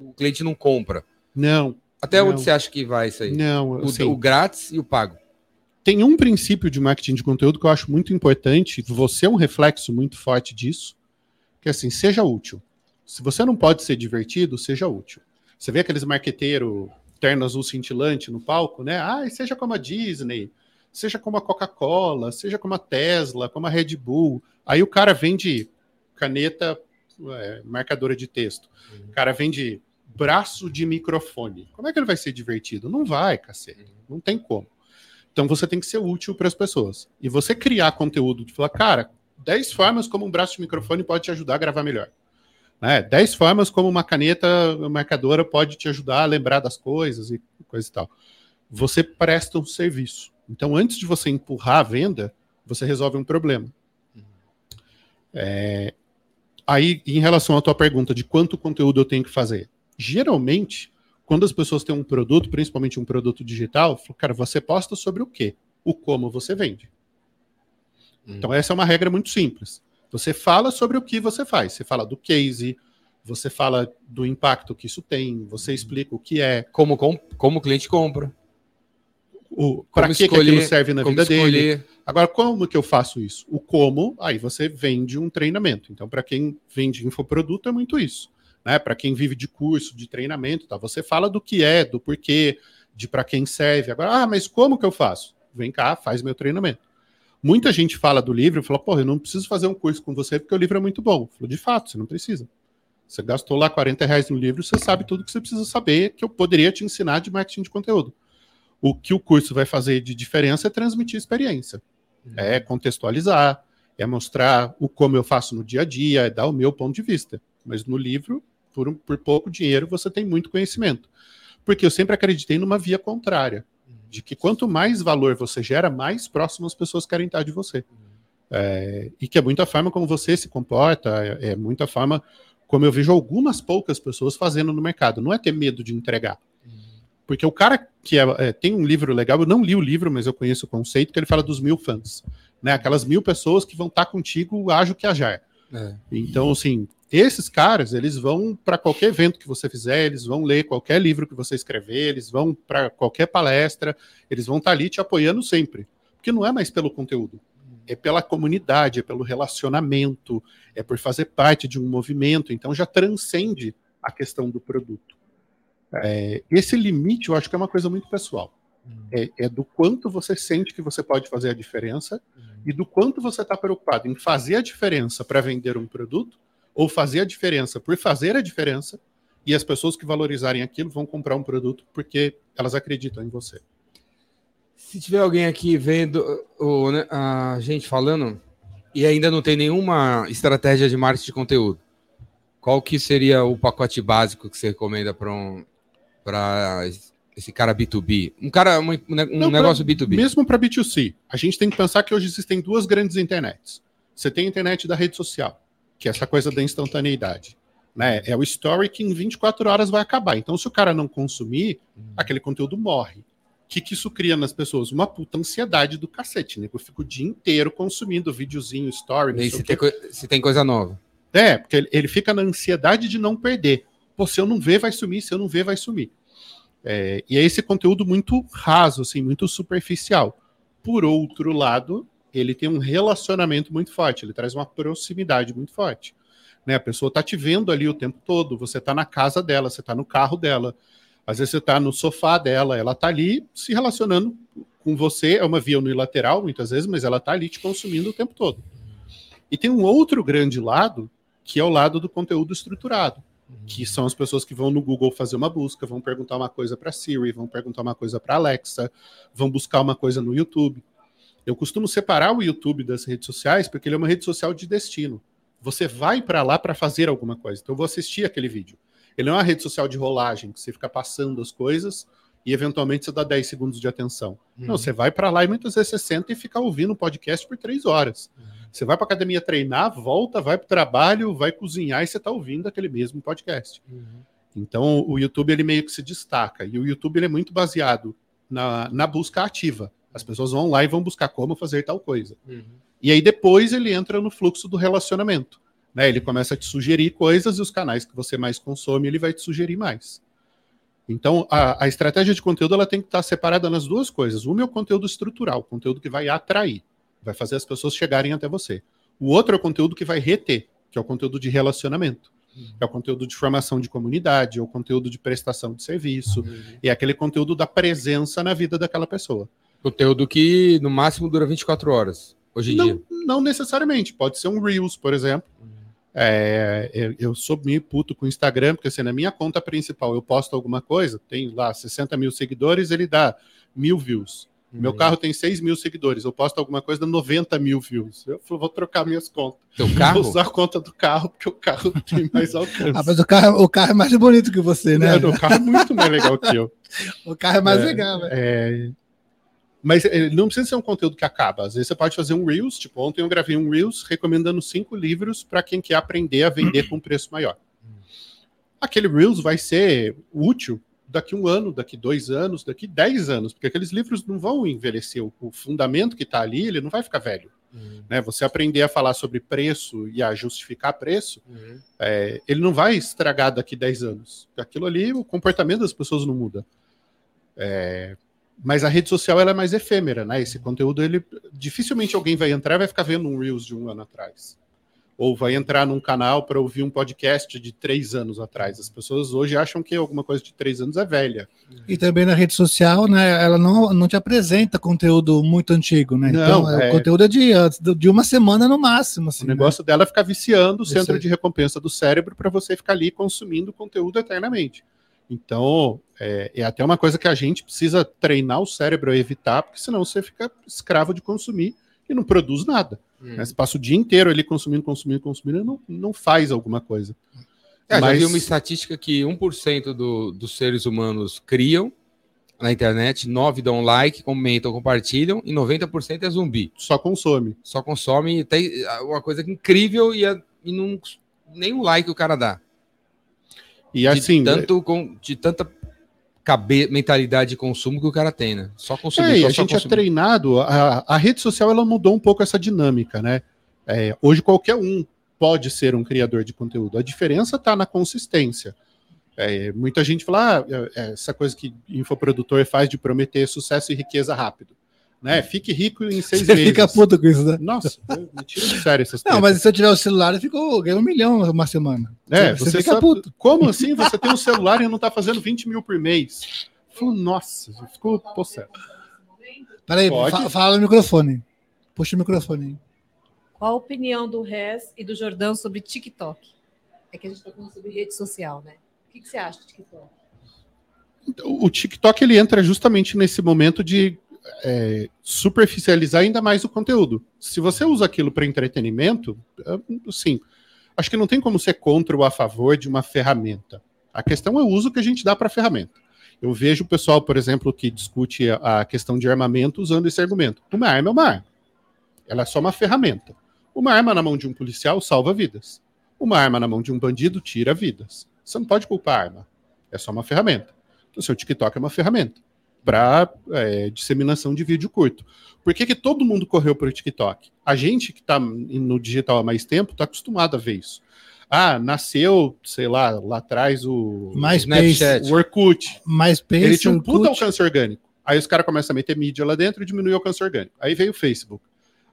o cliente não compra. Não, Até Não. onde você acha que vai isso aí? não, O, assim, o grátis e o pago. tem um princípio de marketing de conteúdo que eu acho muito importante, você é um reflexo muito forte disso, que é assim, seja útil. Se você não pode ser divertido, seja útil. Você vê aqueles marqueteiros terno azul cintilante no palco, né? Ah, seja como a Disney, seja como a Coca-Cola, seja como a Tesla, como a Red Bull. Aí o cara vende caneta é, marcadora de texto. O cara vende braço de microfone. Como é que ele vai ser divertido? Não vai, cacete. Não tem como. Então você tem que ser útil para as pessoas. E você criar conteúdo de falar, cara, 10 formas como um braço de microfone pode te ajudar a gravar melhor. Né? 10 formas como uma caneta marcadora pode te ajudar a lembrar das coisas e coisa e tal. Você presta um serviço. Então, antes de você empurrar a venda, você resolve um problema. É, Aí, em relação à tua pergunta de quanto conteúdo eu tenho que fazer, geralmente, quando as pessoas têm um produto, principalmente um produto digital, falo, cara, você posta sobre o quê? O como você vende. Então, essa é uma regra muito simples. Você fala sobre o que você faz. Você fala do case, você fala do impacto que isso tem, você explica o que é, Como, com- como o cliente compra. para que, que aquilo serve na como vida dele. escolher. Agora, como que eu faço isso? O como, aí você vende um treinamento. Então, para quem vende infoproduto, é muito isso. Né? Para quem vive de curso, de treinamento, tá? você fala do que é, do porquê, de para quem serve. Agora, ah, mas como que eu faço? Vem cá, faz meu treinamento. Muita gente fala do livro e fala, pô, eu não preciso fazer um curso com você porque o livro é muito bom. Eu falo, de fato, você não precisa. Você gastou lá 40 reais no livro, você sabe tudo que você precisa saber que eu poderia te ensinar de marketing de conteúdo. O que o curso vai fazer de diferença é transmitir experiência é contextualizar, é mostrar o como eu faço no dia a dia, é dar o meu ponto de vista. Mas no livro, por, um- por pouco dinheiro, você tem muito conhecimento. Porque eu sempre acreditei numa via contrária, de que quanto mais valor você gera, mais próximo as pessoas querem estar de você. É, e que é muita forma como você se comporta, é, é muita forma como eu vejo algumas poucas pessoas fazendo no mercado. Não é ter medo de entregar. Porque o cara que é, é, tem um livro legal, eu não li o livro, mas eu conheço o conceito, que ele fala dos mil fãs. Né? Aquelas mil pessoas que vão estar contigo, ajo que ajar. É. Então, assim, esses caras, eles vão para qualquer evento que você fizer, eles vão ler qualquer livro que você escrever, eles vão para qualquer palestra, eles vão estar ali te apoiando sempre. Porque não é mais pelo conteúdo, é pela comunidade, é pelo relacionamento, é por fazer parte de um movimento, então já transcende a questão do produto. É, esse limite eu acho que é uma coisa muito pessoal. É, é do quanto você sente que você pode fazer a diferença e do quanto você está preocupado em fazer a diferença para vender um produto ou fazer a diferença por fazer a diferença e as pessoas que valorizarem aquilo vão comprar um produto porque elas acreditam em você. Se tiver alguém aqui vendo o, né, a gente falando e ainda não tem nenhuma estratégia de marketing de conteúdo, qual que seria o pacote básico que você recomenda para um, esse cara B2B? Um cara, um, um Não, negócio pra- B2B. Mesmo para B2C, a gente tem que pensar que hoje existem duas grandes internets. Você tem a internet da rede social, que é essa coisa da instantaneidade. Né? É o story que em 24 horas vai acabar. Então, se o cara não consumir, aquele conteúdo morre. O que, que isso cria nas pessoas? Uma puta ansiedade do cacete, né? Eu fico o dia inteiro consumindo videozinho, story, E se tem, se tem coisa nova. É, porque ele, ele fica na ansiedade de não perder. Pô, se eu não ver, vai sumir, se eu não ver, vai sumir. É, e é esse conteúdo muito raso, assim, muito superficial. Por outro lado, ele tem um relacionamento muito forte, ele traz uma proximidade muito forte. Né? A pessoa tá te vendo ali o tempo todo, você tá na casa dela, você tá no carro dela, às vezes você tá no sofá dela, ela tá ali se relacionando com você, é uma via unilateral muitas vezes, mas ela tá ali te consumindo o tempo todo. E tem um outro grande lado, que é o lado do conteúdo estruturado, que são as pessoas que vão no Google fazer uma busca, vão perguntar uma coisa para Siri, vão perguntar uma coisa para Alexa, vão buscar uma coisa no YouTube. Eu costumo separar o YouTube das redes sociais porque ele é uma rede social de destino. Você vai para lá para fazer alguma coisa. Então eu vou assistir aquele vídeo. Ele não é uma rede social de rolagem, que você fica passando as coisas e eventualmente você dá 10 segundos de atenção. Uhum. Não, você vai para lá e muitas vezes você senta e fica ouvindo um podcast por três horas. Você vai para academia treinar, volta, vai para o trabalho, vai cozinhar e você está ouvindo aquele mesmo podcast. Uhum. Então, o YouTube ele meio que se destaca. E o YouTube ele é muito baseado na, na busca ativa. As pessoas vão lá e vão buscar como fazer tal coisa. Uhum. E aí depois ele entra no fluxo do relacionamento. Né? Ele começa a te sugerir coisas e os canais que você mais consome, ele vai te sugerir mais. Então, a, a estratégia de conteúdo ela tem que estar separada nas duas coisas. Uma é o conteúdo estrutural, conteúdo que vai atrair, vai fazer as pessoas chegarem até você. O outro é o conteúdo que vai reter, que é o conteúdo de relacionamento. É o conteúdo de formação de comunidade, é o conteúdo de prestação de serviço, é aquele conteúdo da presença na vida daquela pessoa. Conteúdo que no máximo dura 24 horas, hoje em dia. Não, não necessariamente, pode ser um Reels, por exemplo. É, eu, eu sou meio puto com o Instagram, porque assim, na minha conta principal eu posto alguma coisa, tem lá 60 mil seguidores, ele dá mil views. Meu Uhum. carro tem 6 mil seguidores, eu posto alguma coisa, dá 90 mil views. Eu falei, vou trocar minhas contas. Teu carro? (laughs) Vou usar a conta do carro, porque o carro (laughs) tem mais alcance. Ah, mas o carro, o carro é mais bonito que você, né? Não, o carro é muito mais legal que eu. (laughs) O carro é mais É, legal, velho. É, Mas é, não precisa ser um conteúdo que acaba. Às vezes você pode fazer um Reels. Tipo, ontem eu gravei um Reels recomendando cinco livros para quem quer aprender a vender com preço maior. Aquele Reels vai ser útil daqui um ano, daqui dois anos, daqui dez anos, porque aqueles livros não vão envelhecer. O, o fundamento que está ali, ele não vai ficar velho. Uhum. Né? Você aprender a falar sobre preço e a justificar preço, Uhum. é, ele não vai estragar daqui 10 anos. Aquilo ali, o comportamento das pessoas não muda. É, mas a rede social ela é mais efêmera, né? Esse conteúdo, ele dificilmente alguém vai entrar e vai ficar vendo um Reels de um ano atrás. Ou vai entrar num canal para ouvir um podcast de três anos atrás. As pessoas hoje acham que alguma coisa de três anos é velha. E também na rede social, né? Ela não, não te apresenta conteúdo muito antigo, né? Não, então, é, é- o conteúdo é de, de uma semana no máximo. Assim, o negócio dela é ficar viciando o centro de recompensa do cérebro para você ficar ali consumindo conteúdo eternamente. Então, é, é até uma coisa que a gente precisa treinar o cérebro a evitar, porque senão você fica escravo de consumir e não produz nada. Uhum. né? Você passa o dia inteiro ali consumindo, consumindo, consumindo e não, não faz alguma coisa. É, já Mas- vi uma estatística que 1% do, dos seres humanos criam na internet, 9% dão like, comentam, compartilham, e 90% é zumbi. Só consome. Só consome, tem ah, uma coisa incrível e, a- e não, nem um like o cara dá. E assim, de, tanto, com, de tanta cabe, mentalidade de consumo que o cara tem, né? Só consumir, É, e só, a gente é consumir. treinado, a, a rede social ela mudou um pouco essa dinâmica, né? É, hoje qualquer um pode ser um criador de conteúdo. A diferença está na consistência. É, muita gente fala, ah, é, essa coisa que infoprodutor faz de prometer sucesso e riqueza rápido. Né? Fique rico em seis Você meses. fica puto com isso, né? Nossa, me tira de sério essas Não, tretas. mas se eu tiver o celular, eu fico ganho um milhão uma semana. É, você, você fica sabe- puto. Como assim você tem um celular e não está fazendo 20 mil por mês? Falo, nossa, ficou possesso. Peraí, fa- fala no microfone. Puxa o microfone aí. Qual a opinião do Rez e do Jordão sobre TikTok? É que a gente está falando sobre rede social, né? O que, que você acha de TikTok? o TikTok ele entra justamente nesse momento de é, superficializar ainda mais o conteúdo. Se você usa aquilo para entretenimento, é, assim, acho que não tem como ser contra ou a favor de uma ferramenta. A questão é o uso que a gente dá para a ferramenta. Eu vejo o pessoal, por exemplo, que discute a, questão de armamento usando esse argumento. Uma arma é uma arma. Ela é só uma ferramenta. Uma arma na mão de um policial salva vidas. Uma arma na mão de um bandido tira vidas. Você não pode culpar a arma. É só uma ferramenta. Então, seu TikTok é uma ferramenta para disseminação de vídeo curto. Por que, que todo mundo correu para o TikTok? A gente que está no digital há mais tempo está acostumado a ver isso. Ah, nasceu, sei lá, lá atrás o, MySpace, Snapchat. o Orkut. MySpace, Ele tinha um puta Orkut. alcance orgânico. Aí os caras começam a meter mídia lá dentro e diminuir o alcance orgânico. Aí veio o Facebook.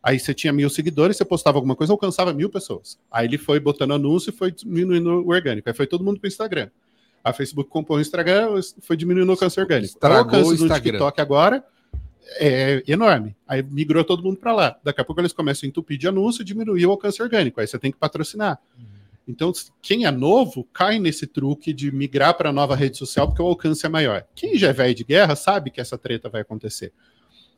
Aí você tinha mil seguidores, você postava alguma coisa, alcançava mil pessoas. Aí ele foi botando anúncio e foi diminuindo o orgânico. Aí foi todo mundo para o Instagram. A Facebook comprou o Instagram, foi diminuindo o alcance orgânico. Estragou o alcance do. TikTok agora é enorme. Aí migrou todo mundo para lá. Daqui a pouco eles começam a entupir de anúncio e diminuir o alcance orgânico. Aí você tem que patrocinar. Então, quem é novo cai nesse truque de migrar para a nova rede social porque o alcance é maior. Quem já é velho de guerra sabe que essa treta vai acontecer.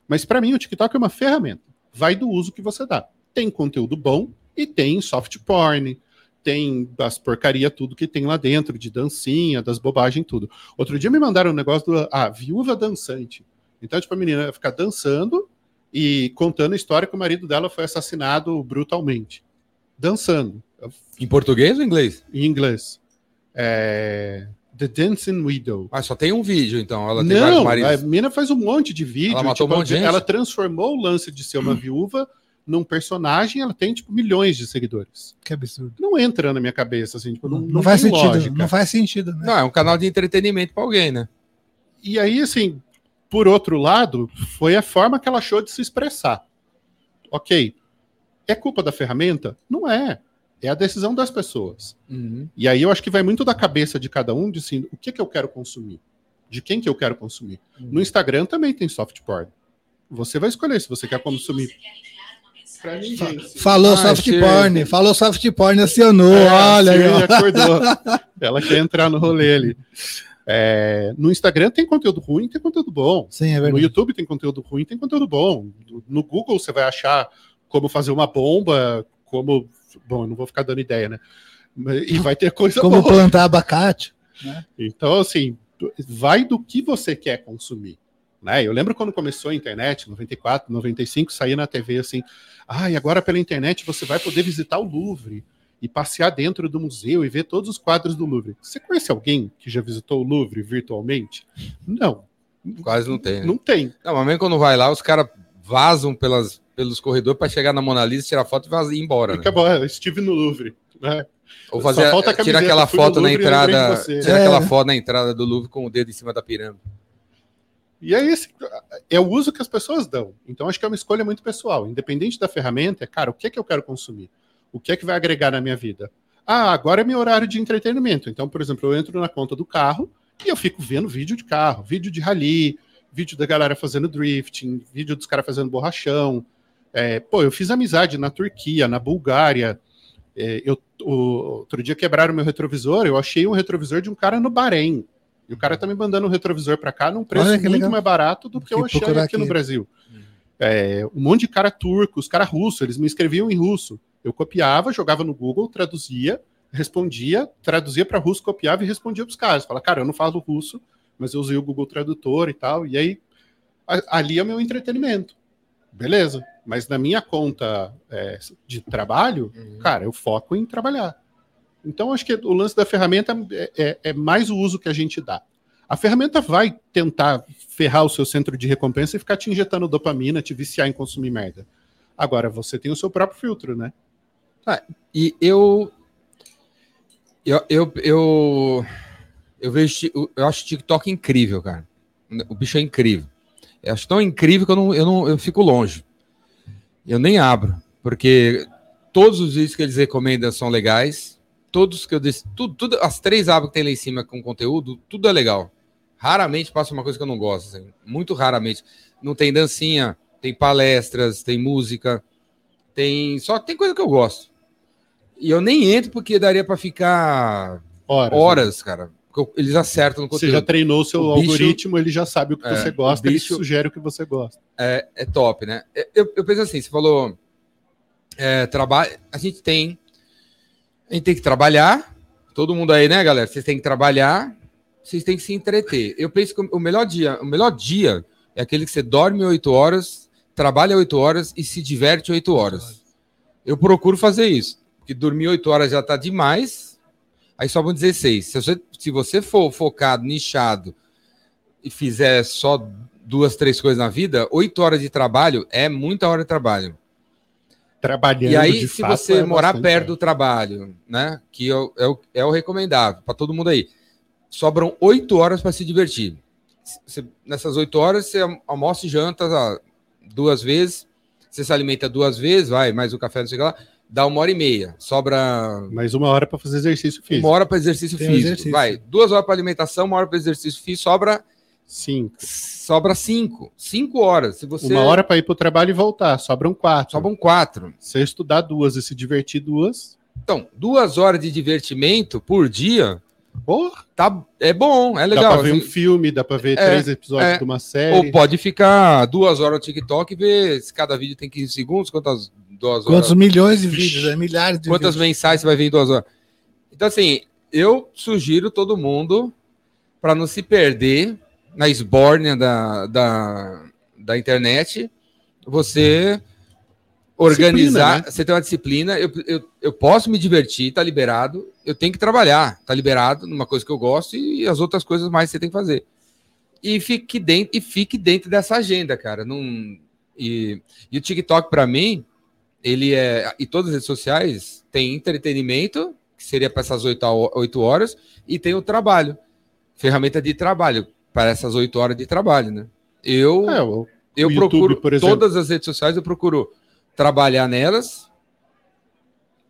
Mas para mim, o TikTok é uma ferramenta. Vai do uso que você dá. Tem conteúdo bom e tem soft porn, tem das porcaria tudo que tem lá dentro, de dancinha, das bobagens, tudo. Outro dia me mandaram um negócio do ah, viúva dançante. Então, tipo, a menina ia ficar dançando e contando a história que o marido dela foi assassinado brutalmente. Dançando. Em português ou em inglês? Em inglês. É... The Dancing Widow. Ah, só tem um vídeo, então. Ela Não, a menina faz um monte de vídeo. Ela matou tipo, um monte de gente? ela transformou o lance de ser uma (clears throat) viúva num personagem, ela tem, tipo, milhões de seguidores. Que absurdo. Não entra na minha cabeça, assim, tipo, não, Não, não faz sentido. lógica. Não faz sentido, né? Não, é um canal de entretenimento pra alguém, né? E aí, assim, por outro lado, foi a forma que ela achou de se expressar. Ok. É culpa da ferramenta? Não é. É a decisão das pessoas. E aí eu acho que vai muito da cabeça de cada um, de assim, o que, que eu quero consumir? De quem que eu quero consumir? No Instagram também tem soft porn. Você vai escolher se você quer consumir. Pra gente. Falou Ah, soft chega. porn, falou soft porn, acionou, É, olha aí, acordou. (laughs) Ela quer entrar no rolê ali. É, no Instagram tem conteúdo ruim, tem conteúdo bom. Sim, é No verdade. YouTube tem conteúdo ruim, tem conteúdo bom. No Google você vai achar como fazer uma bomba, como. Bom, eu não vou ficar dando ideia, né? E vai ter coisa Como boa. plantar abacate. Então, assim, vai do que você quer consumir. Né? Eu lembro quando começou a internet, 94, 95, saía na TV assim, ah, e agora pela internet você vai poder visitar o Louvre e passear dentro do museu e ver todos os quadros do Louvre. Você conhece alguém que já visitou o Louvre virtualmente? Não, Quase não tem, né? não tem. Não, mas mesmo quando vai lá, os caras vazam pelas, pelos corredores pra chegar na Mona Lisa, tirar foto e vazar e ir embora. Né? Acabou, eu estive no Louvre. Né? Ou Só fazer, falta a tira camiseta, aquela foto na e entrada, você. tira É. aquela foto na entrada do Louvre com o dedo em cima da pirâmide. E aí, esse, é o uso que as pessoas dão. Então, acho que é uma escolha muito pessoal. Independente da ferramenta, é, cara, o que é que eu quero consumir? O que é que vai agregar na minha vida? Ah, agora é meu horário de entretenimento. Então, por exemplo, eu entro na conta do carro e eu fico vendo vídeo de carro, vídeo de rally, vídeo da galera fazendo drifting, vídeo dos caras fazendo borrachão. É, pô, eu fiz amizade na Turquia, na Bulgária. É, eu, o, outro dia quebraram meu retrovisor, eu achei um retrovisor de um cara no Bahrein. E o cara tá me mandando um retrovisor para cá num preço Olha que muito legal. mais barato do que eu Vou achei procurar aqui no aqui. Brasil. É, um monte de cara turco, os caras russos, eles me escreviam em russo. Eu copiava, jogava no Google, traduzia, respondia, traduzia para russo, copiava e respondia para os caras. Fala, cara, eu não falo russo, mas eu usei o Google Tradutor e tal. E aí, a- ali é o meu entretenimento. Beleza. Mas na minha conta é, de trabalho, cara, eu foco em trabalhar. Então, acho que o lance da ferramenta é, é- é mais o uso que a gente dá. A ferramenta vai tentar ferrar o seu centro de recompensa e ficar te injetando dopamina, te viciar em consumir merda. Agora, você tem o seu próprio filtro, né? E eu. Eu, eu, eu, eu vejo. Eu acho o TikTok incrível, cara. O bicho é incrível. Eu acho tão incrível que eu, não, eu, não, eu fico longe. Eu nem abro, porque todos os vídeos que eles recomendam são legais. Todos que eu disse, tudo, tudo, as três abas que tem lá em cima com conteúdo, tudo é legal. Raramente passa uma coisa que eu não gosto, assim, muito raramente. Não tem dancinha, tem palestras, tem música, tem só tem coisa que eu gosto. E eu nem entro porque daria para ficar Horas. né? horas, cara. Porque eu- Eles acertam no Você conteúdo. já treinou o seu O bicho- algoritmo, ele já sabe o que É, você gosta, bicho- ele sugere o que você gosta. é, é top, né? Eu, eu penso assim, você falou é, trabalho, a gente tem a gente tem que trabalhar, todo mundo aí, né, galera? Vocês têm que trabalhar, vocês têm que se entreter. Eu penso que o melhor dia, o melhor dia é aquele que você dorme oito horas, trabalha oito horas e se diverte oito horas. Eu procuro fazer isso, porque dormir oito horas já tá demais, aí sobram 16. Se você, se você for focado, nichado e fizer só duas, três coisas na vida, oito horas de trabalho é muita hora de trabalho. Trabalhando E aí, se fato, você é morar perto do trabalho, né? Que é o, é o, é o recomendável para todo mundo aí. Sobram oito horas para se divertir. Você- nessas oito horas, você almoça e janta ah, duas vezes, você se alimenta duas vezes, vai, mais o café, não sei o que lá, dá uma hora e meia. Sobra Mais uma hora para fazer exercício físico. uma hora para exercício Tem físico. exercício. Vai, duas horas para alimentação, uma hora para exercício físico, sobra, Cinco. sobra cinco. Cinco horas. Se você. Uma hora para ir para o trabalho e voltar, sobram quatro. Sobram quatro. Você estudar duas e se divertir duas, Então, duas horas de divertimento por dia porra, tá, é bom, é dá legal. para ver um assim. filme, dá para ver É, três episódios é. de uma série. Ou pode ficar duas horas no TikTok e ver se cada vídeo tem 15 segundos, quantas duas horas. Quantos milhões de vídeos, né? milhares de Quantas vídeos. mensagens você vai ver em duas horas? Então, assim, eu sugiro todo mundo para não se perder na esbórnia da, da, da internet, você organizar, Disciplina, né? você tem uma disciplina, eu, eu, eu posso me divertir, tá liberado, eu tenho que trabalhar, tá liberado numa coisa que eu gosto e as outras coisas mais você tem que fazer. E fique dentro, e fique dentro dessa agenda, cara. Não, e, e o TikTok, para mim, ele é. E todas as redes sociais tem entretenimento, que seria para essas 8, ho- 8 horas, e tem o trabalho. Ferramenta de trabalho, para essas 8 horas de trabalho, né? Eu, É, o- eu o YouTube, procuro, por exemplo. todas as redes sociais, eu procuro trabalhar nelas.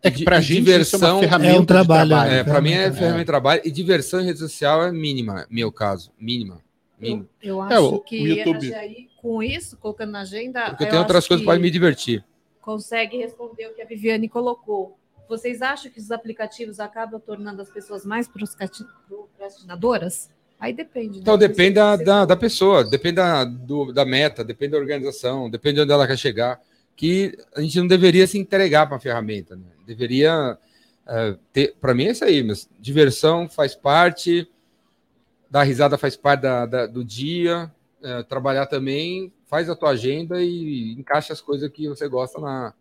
é que de gente diversão, isso é uma ferramenta é um de trabalho, trabalho. É, para mim é ferramenta, ferramenta de trabalho e diversão em rede social é mínima, meu caso, mínima. mínima. Eu, eu acho É, o- que o YouTube- a Jair, com isso, colocando na agenda, Porque eu tem outras coisas que para me divertir. consegue responder o que a Viviane colocou. Vocês acham que os aplicativos acabam tornando as pessoas mais procrastinadoras? Aí depende. né? Então depende da, da, da pessoa, depende da, do- da meta, depende da organização, depende de onde ela quer chegar. Que a gente não deveria se entregar para a ferramenta, né? Deveria é, ter. Para mim é isso aí, mas diversão faz parte, dar risada faz parte da, da- do dia, é, trabalhar também, faz a tua agenda e encaixa as coisas que você gosta na.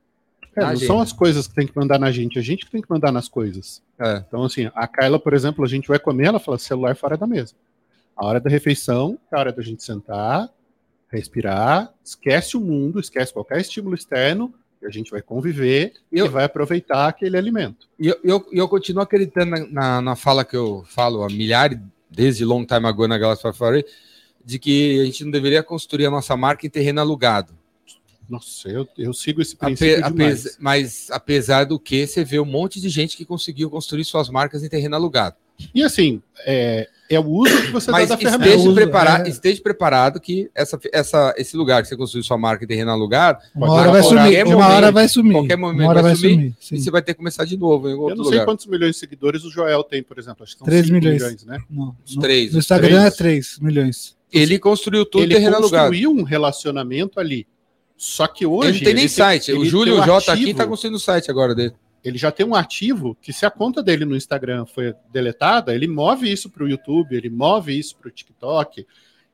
É, não agenda. são as coisas que tem que mandar na gente, a gente que tem que mandar nas coisas. É. Então, assim, a Kyla, por exemplo, a gente vai comer, ela fala celular fora da mesa. A hora da refeição é a hora da gente sentar, respirar, esquece o mundo, esquece qualquer estímulo externo, e a gente vai conviver Eu- e vai aproveitar aquele alimento. E eu, eu, eu continuo acreditando na, na, na fala que eu falo há milhares, desde long time ago na Safari, de que a gente não deveria construir a nossa marca em terreno alugado. Nossa, eu, eu sigo esse Ape, princípio demais. apes- mas apesar do que, você vê um monte de gente que conseguiu construir suas marcas em terreno alugado. E assim, é, é o uso que você Mas dá da ferramenta. esteja, preparado, é. esteja preparado que essa, essa, esse lugar que você construiu sua marca em terreno alugado, Uma hora vai sumir. Uma hora vai sumir. qualquer momento Uma hora vai vai sumir, sumir. e você vai ter que começar de novo em Eu não sei lugar. quantos milhões de seguidores o Joel tem, por exemplo. Acho que são Três 5 milhões. né? Não, Os três, No Instagram três. é 3 milhões. Ele construiu tudo em ele terreno alugado. construiu um relacionamento ali. Só que hoje. Ele não tem nem site. o Júlio um J aqui ativo, tá construindo o site agora dele. Ele já tem um ativo que, se a conta dele no Instagram foi deletada, ele move isso para o YouTube, ele move isso para o TikTok.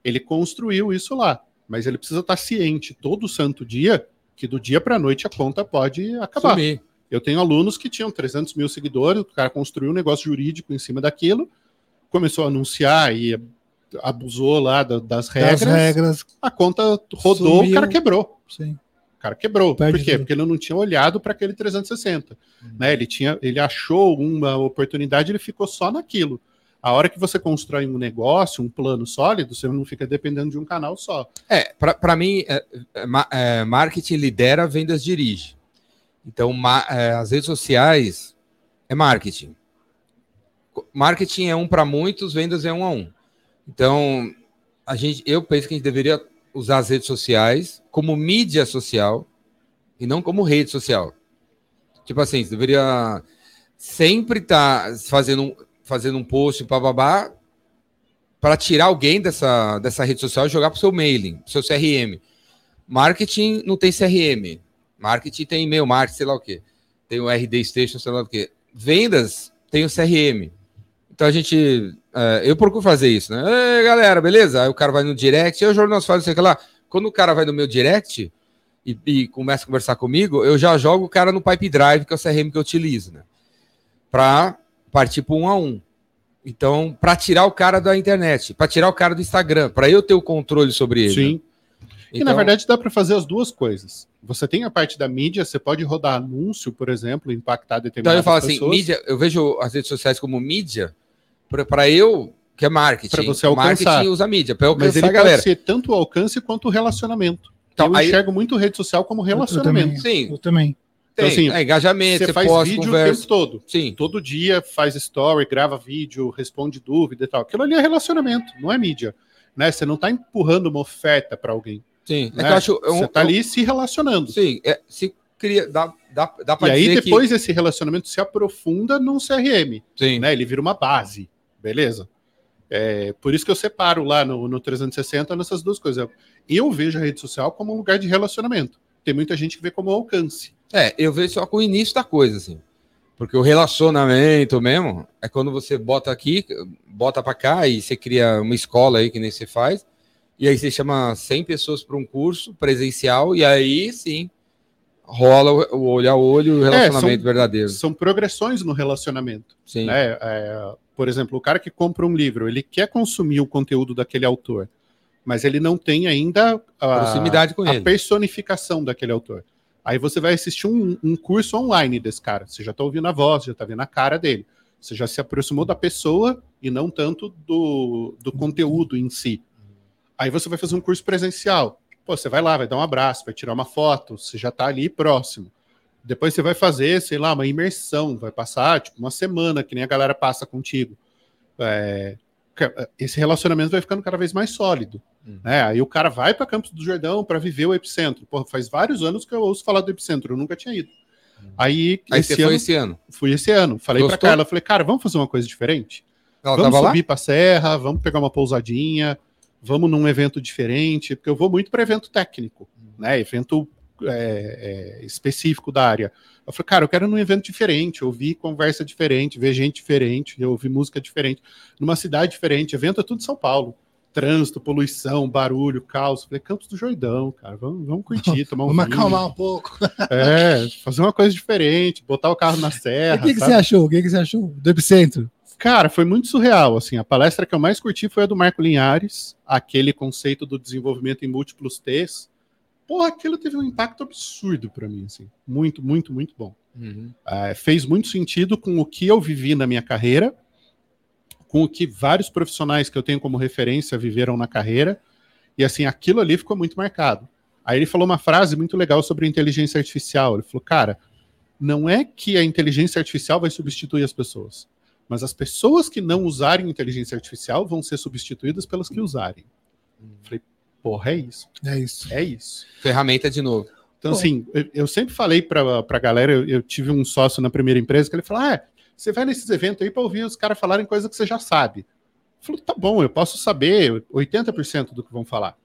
Ele construiu isso lá. Mas ele precisa estar ciente todo santo dia que do dia para a noite a conta pode acabar. Sumir. Eu tenho alunos que tinham 300 mil seguidores, o cara construiu um negócio jurídico em cima daquilo, começou a anunciar e abusou lá da- das regras, Das regras, a conta rodou, Sumiu. o cara quebrou. Sim. O cara quebrou. Perde Por quê? tudo. Porque ele não tinha olhado para aquele 360. Né? Ele, tinha, ele achou uma oportunidade, ele ficou só naquilo. A hora que você constrói um negócio, um plano sólido, você não fica dependendo de um canal só. É, para mim, é, é, é, marketing lidera, vendas dirige. Então, ma- é, as redes sociais é marketing. Marketing é um para muitos, vendas é um a um. Então, a gente, eu penso que a gente deveria usar as redes sociais como mídia social e não como rede social. Tipo assim, você deveria sempre estar fazendo, um- fazendo um post, bababá, para tirar alguém dessa, dessa rede social e jogar para o seu mailing, pro seu CRM. Marketing não tem CRM. Marketing tem e-mail marketing, sei lá o quê. Tem o RD Station, sei lá o quê. Vendas tem o CRM. Então a gente. é, eu procuro fazer isso, né? Ei, galera, beleza? Aí o cara vai no direct, o jornal faz aqui lá. Quando o cara vai no meu direct e, e começa a conversar comigo, eu já jogo o cara no Pipe Drive, que é o CRM que eu utilizo, né? Para partir para um a um. Então, para tirar o cara da internet, para tirar o cara do Instagram, para eu ter o controle sobre ele. Sim. né? E na Então, verdade dá para fazer as duas coisas. Você tem a parte da mídia, você pode rodar anúncio, por exemplo, impactar Então determinadas eu falo assim, pessoas. mídia, eu vejo as redes sociais como mídia para eu que é marketing. Pra você alcançar. Marketing usa mídia para eu mas alcançar ele a galera. pode ser tanto o alcance quanto o relacionamento. Então, eu aí- enxergo muito rede social como relacionamento. Sim, Eu também. tem, Então, assim, é, engajamento, Você você, faz posta, vídeo o conversa. tempo todo. Sim, Todo dia faz story, grava vídeo, responde dúvida e tal. Aquilo ali é relacionamento, não é mídia. Né? Você não está empurrando uma oferta para alguém. sim. É né? que eu acho, eu- Você está eu- ali se relacionando. Sim, é, se cria, dá, dá, dá E para aí depois esse relacionamento se aprofunda num CRM. que... Sim, né? Ele vira uma base, beleza? É, por isso que eu separo lá no, no 360 nessas duas coisas. Eu vejo a rede social como um lugar de relacionamento. Tem muita gente que vê como alcance. É, eu vejo só com o início da coisa, assim. Porque o relacionamento mesmo é quando você bota aqui, bota para cá e você cria uma escola aí que nem você faz. E aí você chama 100 pessoas para um curso presencial e aí sim rola o olho a olho o relacionamento são- verdadeiro. São progressões no relacionamento. Sim. né? É, por exemplo, o cara que compra um livro, ele quer consumir o conteúdo daquele autor, mas ele não tem ainda a, Proximidade com a ele. personificação daquele autor. Aí você vai assistir um, um curso online desse cara. Você já está ouvindo a voz, já está vendo a cara dele. Você já se aproximou da pessoa e não tanto do, do conteúdo em si. Aí você vai fazer um curso presencial. Pô, você vai lá, vai dar um abraço, vai tirar uma foto, você já está ali próximo. Depois você vai fazer, sei lá, uma imersão, vai passar tipo uma semana, que nem a galera passa contigo. É, esse relacionamento vai ficando cada vez mais sólido. Uhum. Né? Aí o cara vai para Campos do Jordão para viver o epicentro. Pô, faz vários anos que eu ouço falar do epicentro, eu nunca tinha ido. Aí, Aí esse você ano, foi esse ano. fui esse ano. Falei para? Carla, falei, cara, vamos fazer uma coisa diferente? Ela vamos subir para serra, vamos pegar uma pousadinha, vamos num evento diferente, porque eu vou muito para evento técnico, né? Evento é, é, específico da área. Eu falei, cara, eu quero num evento diferente, ouvir conversa diferente, ver gente diferente, ouvir música diferente, numa cidade diferente. Evento é tudo em São Paulo. Trânsito, poluição, barulho, caos. Falei, Campos do Jordão, cara, vamos, vamos curtir, (laughs) tomar um Vamos vinho. acalmar um pouco. É, fazer uma coisa diferente, botar o carro na serra. (laughs) o que, que você achou? O que, que você achou do Epicentro? Cara, foi muito surreal. Assim, a palestra que eu mais curti foi a do Marco Linhares, aquele conceito do desenvolvimento em múltiplos T's. Porra, aquilo teve um impacto absurdo para mim, assim. Muito, muito, muito bom. Uhum. É, fez muito sentido com o que eu vivi na minha carreira, com o que vários profissionais que eu tenho como referência viveram na carreira, e assim, aquilo ali ficou muito marcado. Aí ele falou uma frase muito legal sobre inteligência artificial. Ele falou, cara, não é que a inteligência artificial vai substituir as pessoas, mas as pessoas que não usarem inteligência artificial vão ser substituídas pelas que usarem. Falei, porra, é isso, É isso. é isso. Ferramenta de novo. Então, Bom. assim, eu, eu sempre falei para a galera, eu, eu tive um sócio na primeira empresa que ele falou: ah, você vai nesses eventos aí para ouvir os caras falarem coisa que você já sabe. Eu falei, tá bom, eu posso saber 80% do que vão falar.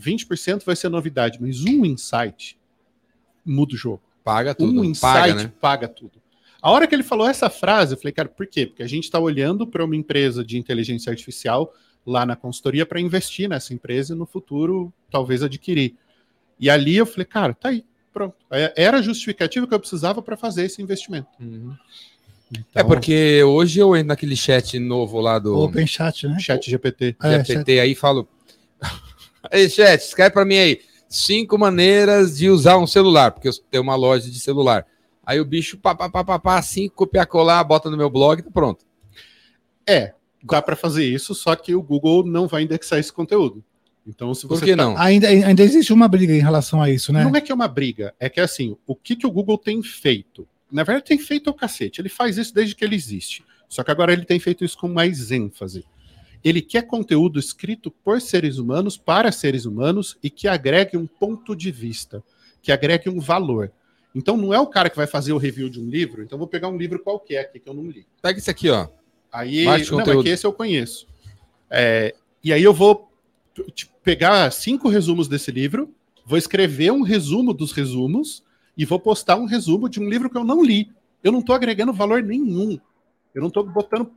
20% vai ser novidade, mas um insight muda o jogo. Paga tudo. Um insight Paga, paga, né? tudo. A hora que ele falou essa frase, eu falei, cara, por quê? Porque a gente está olhando para uma empresa de inteligência artificial lá na consultoria para investir nessa empresa e no futuro talvez adquirir. E ali eu falei, cara, tá aí, pronto. É- Era a justificativa que eu precisava para fazer esse investimento. Uhum. É Então, porque hoje eu entro naquele chat novo lá do Open Chat, né? Chat GPT. É, GPT aí e falo. (laughs) Aí, chat, escreve pra mim aí. Cinco maneiras de usar um celular, porque eu tenho uma loja de celular. Aí o bicho, pá, pá, pá, pá, pá, assim, copiar, colar, bota no meu blog e tá pronto. É, dá para fazer isso, só que o Google não vai indexar esse conteúdo. Então, se Por você que tá- não? Ainda, ainda existe uma briga em relação a isso, né? Não é que é uma briga, é que assim, o que, que o Google tem feito? Na verdade, tem feito o cacete. Ele faz isso desde que ele existe. Só que agora ele tem feito isso com mais ênfase. Ele quer conteúdo escrito por seres humanos, para seres humanos, e que agregue um ponto de vista, que agregue um valor. Então não é o cara que vai fazer o review de um livro, então eu vou pegar um livro qualquer aqui que eu não li. Pega isso aqui, ó. Aí, não, é que esse eu conheço. É, e aí eu vou pegar cinco resumos desse livro, vou escrever um resumo dos resumos e vou postar um resumo de um livro que eu não li. Eu não estou agregando valor nenhum. Eu não estou botando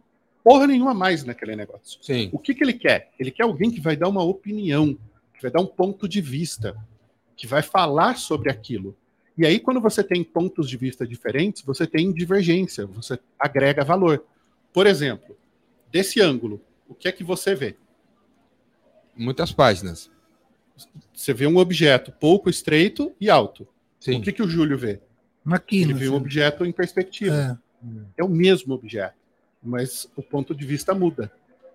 porra nenhuma a mais naquele negócio. Sim. O que, que ele quer? Ele quer alguém que vai dar uma opinião, que vai dar um ponto de vista, que vai falar sobre aquilo. E aí, quando você tem pontos de vista diferentes, você tem divergência, você agrega valor. Por exemplo, desse ângulo, o que é que você vê? Muitas páginas. Você vê um objeto pouco estreito e alto. Sim. O que, que o Júlio vê? Aqui, Ele no vê um objeto em perspectiva. é. é o mesmo objeto, mas o ponto de vista muda.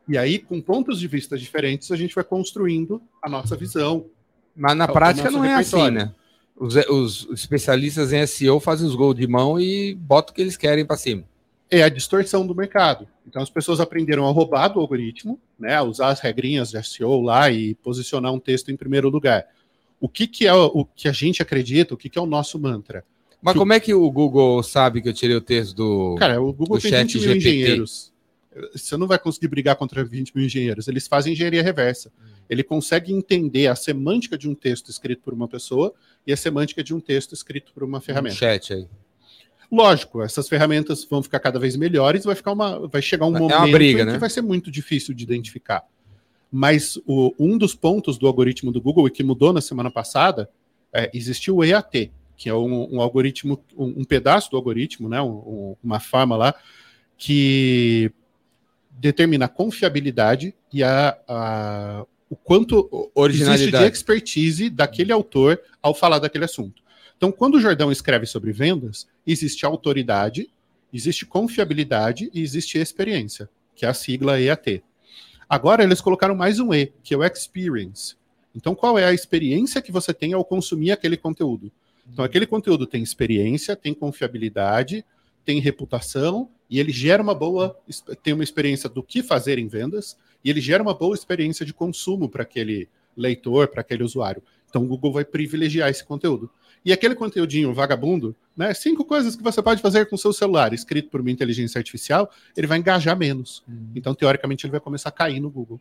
E aí, com pontos de vista diferentes, a gente vai construindo a nossa visão. Mas na prática não é assim, né? Os, os especialistas em SEO fazem os gols de mão e botam o que eles querem pra cima. É a distorção do mercado. Então, as pessoas aprenderam a roubar do algoritmo, né, a usar as regrinhas de SEO lá e posicionar um texto em primeiro lugar. O que, que é o que a gente acredita? O que, que é o nosso mantra? Mas como é que o Google sabe que eu tirei o texto do. Cara, o Google tem chat 20 mil GPT. engenheiros. Você não vai conseguir brigar contra 20 mil engenheiros. Eles fazem engenharia reversa. Ele consegue entender a semântica de um texto escrito por uma pessoa e a semântica de um texto escrito por uma Um ferramenta. chat aí. Lógico, essas ferramentas vão ficar cada vez melhores, vai ficar uma, vai chegar um É momento briga, em né? que vai ser muito difícil de identificar. Mas o- um dos pontos do algoritmo do Google e que mudou na semana passada, é, existiu o EAT, que é um, um algoritmo, um, um pedaço do algoritmo, né, um- um- uma forma lá que determina a confiabilidade e a, a- o quanto existe de expertise daquele autor ao falar daquele assunto. Então, quando o Jordão escreve sobre vendas, existe autoridade, existe confiabilidade e existe experiência, que é a sigla EAT. Agora eles colocaram mais um E, que é o experience. Então, qual é a experiência que você tem ao consumir aquele conteúdo? Então, aquele conteúdo tem experiência, tem confiabilidade, tem reputação e ele gera uma boa, tem uma experiência do que fazer em vendas e ele gera uma boa experiência de consumo para aquele leitor, para aquele usuário. Então, o Google vai privilegiar esse conteúdo. E aquele conteúdinho vagabundo, né? Cinco coisas que você pode fazer com seu celular, escrito por uma inteligência artificial, ele vai engajar menos. Então, teoricamente, ele vai começar a cair no Google.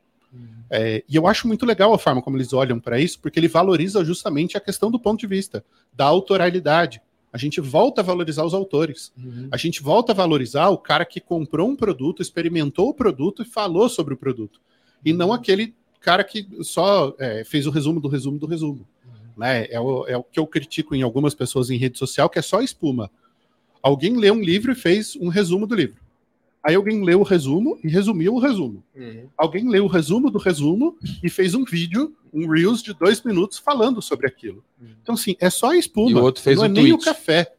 É, e eu acho muito legal a forma como eles olham para isso, porque ele valoriza justamente a questão do ponto de vista da autoralidade. A gente volta a valorizar os autores. A gente volta a valorizar o cara que comprou um produto, experimentou o produto e falou sobre o produto. E não aquele cara que só é, fez o resumo do resumo do resumo. Né? É, o, é o que eu critico em algumas pessoas em rede social, que é só espuma. Alguém leu um livro e fez um resumo do livro. Aí alguém leu o resumo e resumiu o resumo. Uhum. Alguém leu o resumo do resumo e fez um vídeo, um Reels de dois minutos falando sobre aquilo. Então, assim, é só a espuma. E o outro fez não um é nem o tweet. café.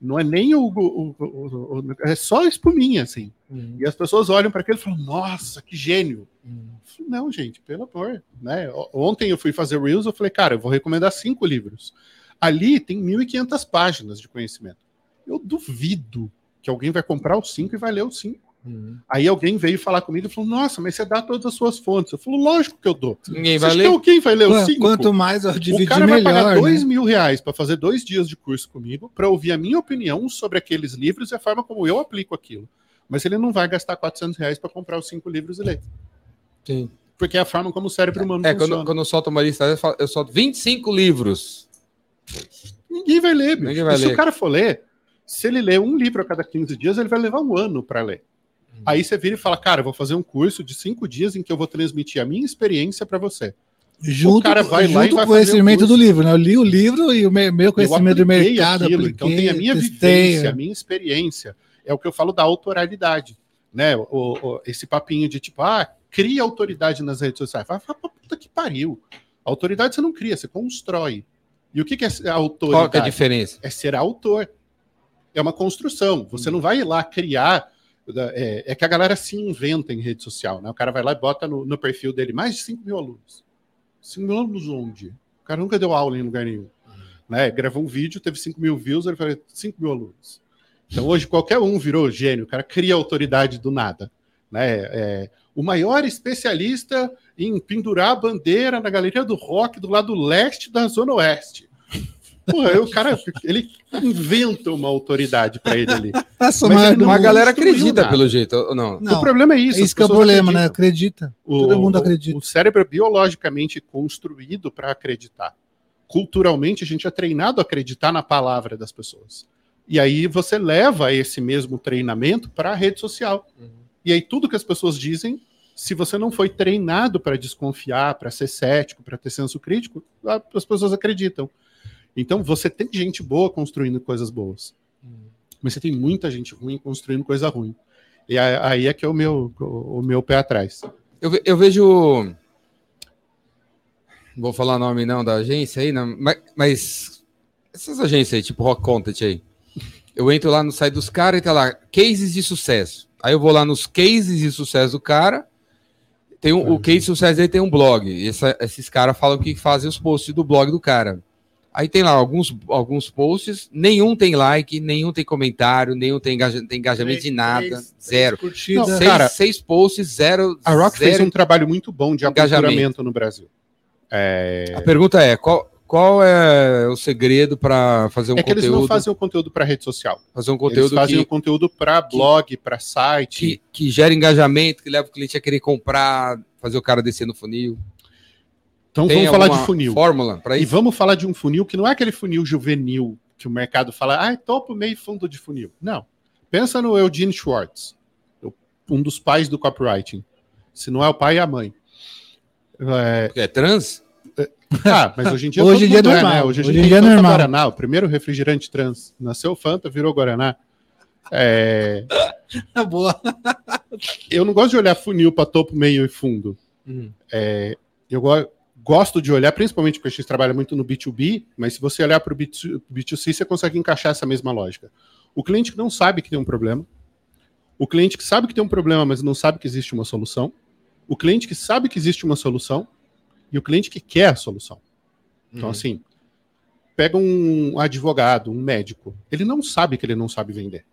Não é nem o, o- o- o- o- É só a espuminha, assim. E as pessoas olham para aquilo e falam, nossa, que gênio. Falei, Não, gente, pelo amor. Né? O- Ontem eu fui fazer Reels, eu falei, cara, eu vou recomendar cinco livros. Ali tem 1.500 páginas de conhecimento. Eu duvido que alguém vai comprar os cinco e vai ler os cinco. Aí alguém veio falar comigo e falou, nossa, mas você dá todas as suas fontes. Eu falo, lógico que eu dou. Ninguém vai ler. que alguém vai ler os cinco? Quanto mais eu o dividir, cara vai pagar melhor. dois né? mil reais para fazer dois dias de curso comigo, para ouvir a minha opinião sobre aqueles livros e a forma como eu aplico aquilo. Mas ele não vai gastar 400 reais para comprar os cinco livros e ler. Sim. Porque é a forma como o cérebro humano É, funciona. quando, quando eu solto uma lista, eu falo- eu solto 25 livros. Ninguém vai ler, bicho. Ninguém vai E se ler. o cara for ler, se ele ler um livro a cada 15 dias, ele vai levar um ano para ler. Uhum. Aí você vira e fala, cara, eu vou fazer um curso de cinco dias em que eu vou transmitir a minha experiência para você. Junto, O cara vai lá e junto vai com o conhecimento do livro, né? Eu li o livro e o me- meu conhecimento do mercado. aquilo, apliquei, então tem a minha testei, vivência, é. a minha experiência. É o que eu falo da autoralidade. Né? O, o- esse papinho de tipo, ah, cria autoridade nas redes sociais. Vai pra puta que pariu. Autoridade você não cria, você constrói. E o que, que é a Qual que é a autoridade? diferença? é ser autor. É uma construção. Você não vai ir lá criar. É, é que a galera se inventa em rede social, né? O cara vai lá e bota no, no perfil dele mais de 5 mil alunos. 5 mil alunos onde? O cara nunca deu aula em lugar nenhum. Né? Gravou um vídeo, teve 5 mil views, ele falou 5 mil alunos. Então hoje qualquer um virou gênio, o cara cria autoridade do nada. Né? É, o maior especialista em pendurar a bandeira na galeria do rock do lado leste da Zona Oeste. Porra, aí o cara ele inventa uma autoridade para ele ali. Nossa, Mas mas não- Uma galera acredita, nada. pelo jeito, ou não? Não, o problema é isso. é isso que é o problema, né? acreditam. Acredita. O- Todo mundo acredita. O cérebro é biologicamente construído para acreditar. Culturalmente, a gente é treinado a acreditar na palavra das pessoas. E aí você leva esse mesmo treinamento para a rede social. E aí tudo que as pessoas dizem, se você não foi treinado para desconfiar, para ser cético, para ter senso crítico, a- as pessoas acreditam. Então você tem gente boa construindo coisas boas. Mas você tem muita gente ruim construindo coisa ruim. E aí é que é o meu, o, meu pé atrás. Eu, ve- eu vejo. Não vou falar nome não da agência aí, não, mas, mas essas agências aí, tipo Rock Content aí. Eu entro lá no site dos caras e tá lá, cases de sucesso. Aí eu vou lá nos cases de sucesso do cara. Tem um, o case de sucesso dele tem um blog. E essa- esses caras falam que fazem os posts do blog do cara. Aí tem lá alguns, alguns posts, nenhum tem like, nenhum tem comentário, nenhum tem, engaja- tem engajamento de nada, zero. Curtida. Não, Seis, cara, seis posts, zero. A Rock fez zero um trabalho muito bom de engajamento. no Brasil. É, A pergunta é: qual, qual é o segredo para fazer um é que eles não conteúdo? fazem o conteúdo para rede social. fazer um Eles conteúdo fazem que, o conteúdo para blog, para site. que, que gera engajamento, que leva o cliente a querer comprar, fazer o cara descer no funil. Então Tem vamos falar de funil. Fórmula para E vamos falar de um funil que não é aquele funil juvenil que o mercado fala, ah, topo meio fundo de funil. Não. Pensa no Eugene Schwartz, um dos pais do copywriting. Se não é o pai, é a mãe. É, é trans? ah, mas hoje em dia (laughs) Hoje em dia é normal. né? Hoje, Hoje em dia é normal. Guaraná, o primeiro refrigerante trans. Nasceu Fanta, virou Guaraná. É, (laughs) Tá boa. eu não gosto de olhar funil para topo, meio e fundo. Hum. É, eu gosto de olhar, principalmente porque a gente trabalha muito no B2B, mas se você olhar para o B2C, você consegue encaixar essa mesma lógica. O cliente que não sabe que tem um problema, o cliente que sabe que tem um problema, mas não sabe que existe uma solução, o cliente que sabe que existe uma solução e o cliente que quer a solução. Então, Uhum. assim, pega um advogado, um médico, ele não sabe que ele não sabe vender.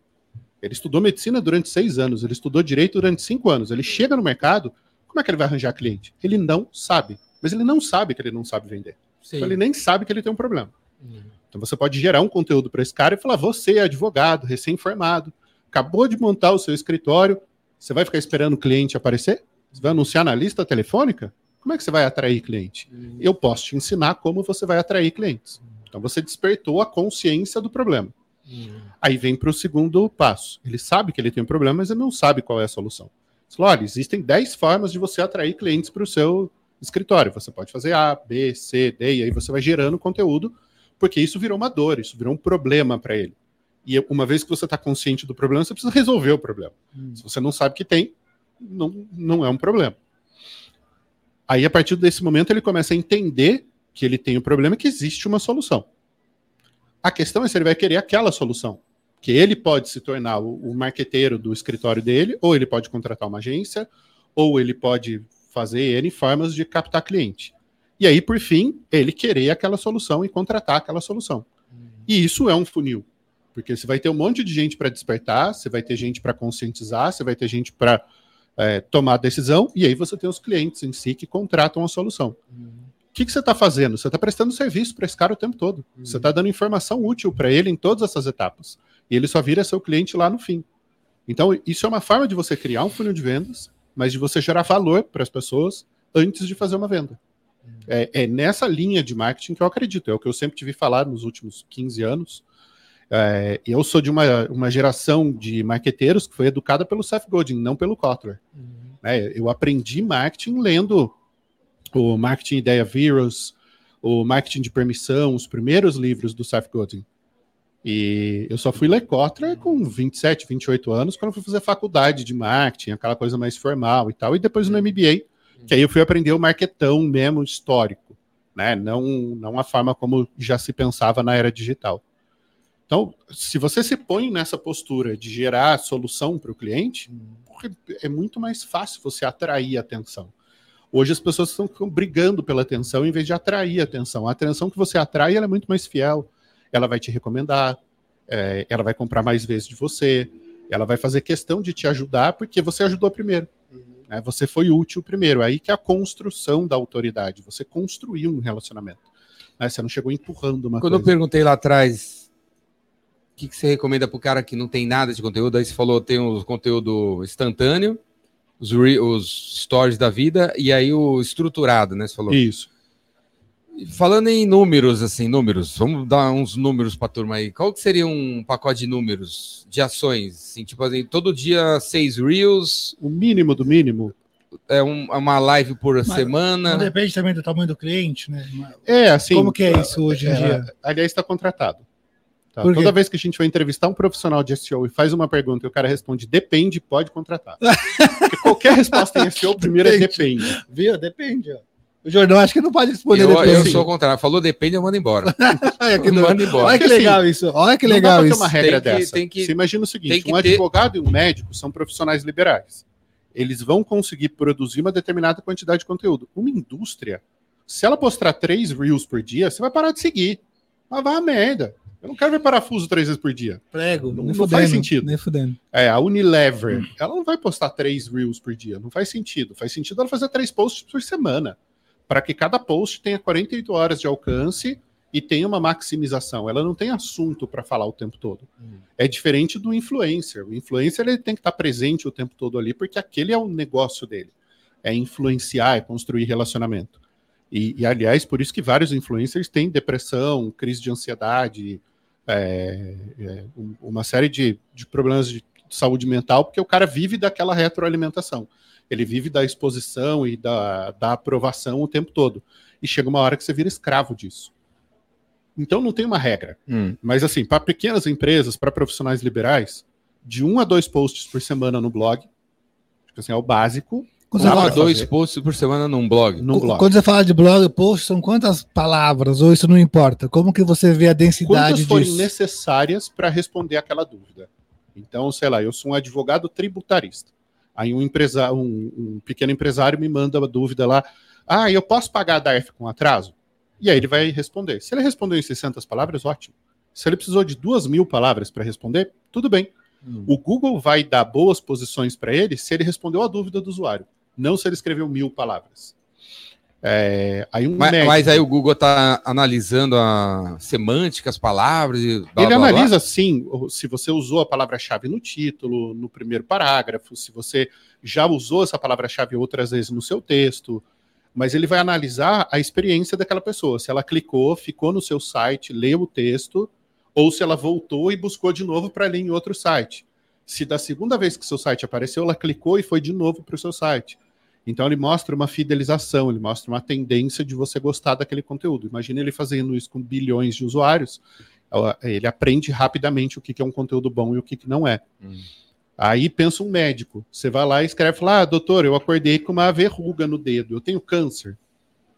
Ele estudou medicina durante seis anos, ele estudou direito durante cinco anos. Ele chega no mercado, como é que ele vai arranjar cliente? Ele não sabe. Mas ele não sabe que ele não sabe vender. Então, ele nem sabe que ele tem um problema. Uhum. Então você pode gerar um conteúdo para esse cara e falar: você é advogado, recém-formado, acabou de montar o seu escritório, você vai ficar esperando o cliente aparecer? Você vai anunciar na lista telefônica? Como é que você vai atrair cliente? Eu posso te ensinar como você vai atrair clientes. Então você despertou a consciência do problema. Uhum. Aí vem para o segundo passo. Ele sabe que ele tem um problema, mas ele não sabe qual é a solução. Você fala, olha, existem 10 formas de você atrair clientes para o seu escritório. Você pode fazer A, B, C, D, e aí você vai gerando conteúdo, porque isso virou uma dor, isso virou um problema para ele. E uma vez que você está consciente do problema, você precisa resolver o problema. Se você não sabe que tem, não, não é um problema. Aí, a partir desse momento, ele começa a entender que ele tem um problema e que existe uma solução. A questão é se ele vai querer aquela solução. Que ele pode se tornar o, o marqueteiro do escritório dele, ou ele pode contratar uma agência, ou ele pode fazer N formas de captar cliente. E aí, por fim, ele querer aquela solução e contratar aquela solução. E isso é um funil. Porque você vai ter um monte de gente para despertar, você vai ter gente para conscientizar, você vai ter gente para tomar decisão, e aí você tem os clientes em si que contratam a solução. O que, que você está fazendo? Você está prestando serviço para esse cara o tempo todo. Você está dando informação útil para ele em todas essas etapas. E ele só vira seu cliente lá no fim. Então, isso é uma forma de você criar um funil de vendas, mas de você gerar valor para as pessoas antes de fazer uma venda. É, é nessa linha de marketing que eu acredito. É o que eu sempre tive falar nos últimos 15 anos. É, eu sou de uma, uma geração de marqueteiros que foi educada pelo Seth Godin, não pelo Kotler. Né, eu aprendi marketing lendo o Marketing Ideia Virus, o Marketing de Permissão, os primeiros livros do Seth Godin. E eu só fui ler com 27, 28 anos, quando fui fazer faculdade de marketing, aquela coisa mais formal e tal, e depois no MBA, que aí eu fui aprender o marketão mesmo histórico, né? Não, não a forma como já se pensava na era digital. Então, se você se põe nessa postura de gerar solução para o cliente, é muito mais fácil você atrair atenção. Hoje as pessoas estão brigando pela atenção em vez de atrair atenção. A atenção que você atrai é muito mais fiel. Ela vai te recomendar, é, ela vai comprar mais vezes de você, ela vai fazer questão de te ajudar porque você ajudou primeiro. Né? Você foi útil primeiro. Aí que é a construção da autoridade. Você construiu um relacionamento. Né? Você não chegou empurrando uma Quando coisa. eu perguntei lá atrás o que, que você recomenda para o cara que não tem nada de conteúdo, aí você falou tem o conteúdo instantâneo, os, re, os stories da vida e aí o estruturado, né? Você falou. Isso. Falando em números, assim, números, vamos dar uns números para a turma aí. Qual que seria um pacote de números, de ações? Assim, tipo assim, todo dia seis reels. O mínimo do mínimo. É um, uma live por Mas, semana. Depende também do tamanho do cliente, né? É, assim. Como que é isso hoje em é, dia? Aliás, está contratado. Tá? Toda vez que a gente vai entrevistar um profissional de SEO e faz uma pergunta e o cara responde depende, pode contratar. (laughs) Porque qualquer resposta em SEO, primeiro é depende. Viu? Depende, ó. O Jordão acho que não pode responder eu, depois. Eu sou o contrário. Falou depende, eu mando embora. (laughs) eu mando embora. Olha que legal isso. Olha que legal isso. uma regra tem que, dessa. Tem que, Você imagina o seguinte: que um advogado ter... e um médico são profissionais liberais. Eles vão conseguir produzir uma determinada quantidade de conteúdo. Uma indústria, se ela postar três reels por dia, você vai parar de seguir. Mas vai a merda. Eu não quero ver parafuso três vezes por dia. Prego. Não, não fudendo, faz sentido. Nem fudendo. É, a Unilever, hum. ela não vai postar três reels por dia. Não faz sentido. Faz sentido ela fazer três posts por semana. Para que cada post tenha 48 horas de alcance e tenha uma maximização. Ela não tem assunto para falar o tempo todo. Hum. É diferente do influencer. O influencer ele tem que estar presente o tempo todo ali, porque aquele é o negócio dele. É influenciar, é construir relacionamento. E, e, aliás, por isso que vários influencers têm depressão, crise de ansiedade, é, é, uma série de, de problemas de saúde mental, porque o cara vive daquela retroalimentação. Ele vive da exposição e da, da aprovação o tempo todo. E chega uma hora que você vira escravo disso. Então não tem uma regra. Hum. Mas assim, para pequenas empresas, para profissionais liberais, de um a dois posts por semana no blog, assim, é o básico. Quando um a dois fazer. posts por semana num blog. Num blog. Quando você fala de blog, post, são quantas palavras? Ou isso não importa? Como que você vê a densidade Quantas forem necessárias para responder aquela dúvida? Então, sei lá, eu sou um advogado tributarista. Aí um, empresário, um, um pequeno empresário me manda uma dúvida lá. Ah, eu posso pagar a DARF com atraso? E aí ele vai responder. Se ele respondeu em 600 palavras, ótimo. Se ele precisou de duas mil palavras para responder, tudo bem. Hum. O Google vai dar boas posições para ele se ele respondeu a dúvida do usuário, não se ele escreveu mil palavras. É, aí um mas, mas, aí o Google está analisando a semântica, as palavras. Blá, ele blá, analisa, blá. sim, se você usou a palavra-chave no título, no primeiro parágrafo, se você já usou essa palavra-chave outras vezes no seu texto, mas ele vai analisar a experiência daquela pessoa. Se ela clicou, ficou no seu site, leu o texto, ou se ela voltou e buscou de novo para ler em outro site. Se da segunda vez que seu site apareceu, ela clicou e foi de novo para o seu site. Então ele mostra uma fidelização, ele mostra uma tendência de você gostar daquele conteúdo. Imagina ele fazendo isso com bilhões de usuários, ele aprende rapidamente o que é um conteúdo bom e o que não é. Hum. Aí pensa um médico, você vai lá e escreve lá, ah, doutor, eu acordei com uma verruga no dedo, eu tenho câncer.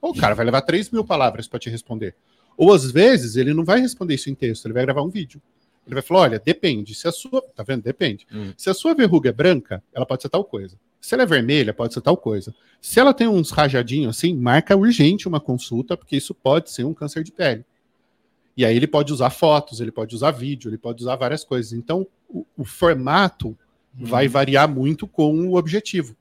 O cara vai levar 3 mil palavras para te responder. Ou às vezes ele não vai responder isso em texto, ele vai gravar um vídeo. Ele vai falar: olha, depende. Se a sua. Tá vendo? Depende. Hum. Se a sua verruga é branca, ela pode ser tal coisa. Se ela é vermelha, pode ser tal coisa. Se ela tem uns rajadinhos assim, marca urgente uma consulta, porque isso pode ser um câncer de pele. E aí ele pode usar fotos, ele pode usar vídeo, ele pode usar várias coisas. Então, o, o formato hum. vai variar muito com o objetivo.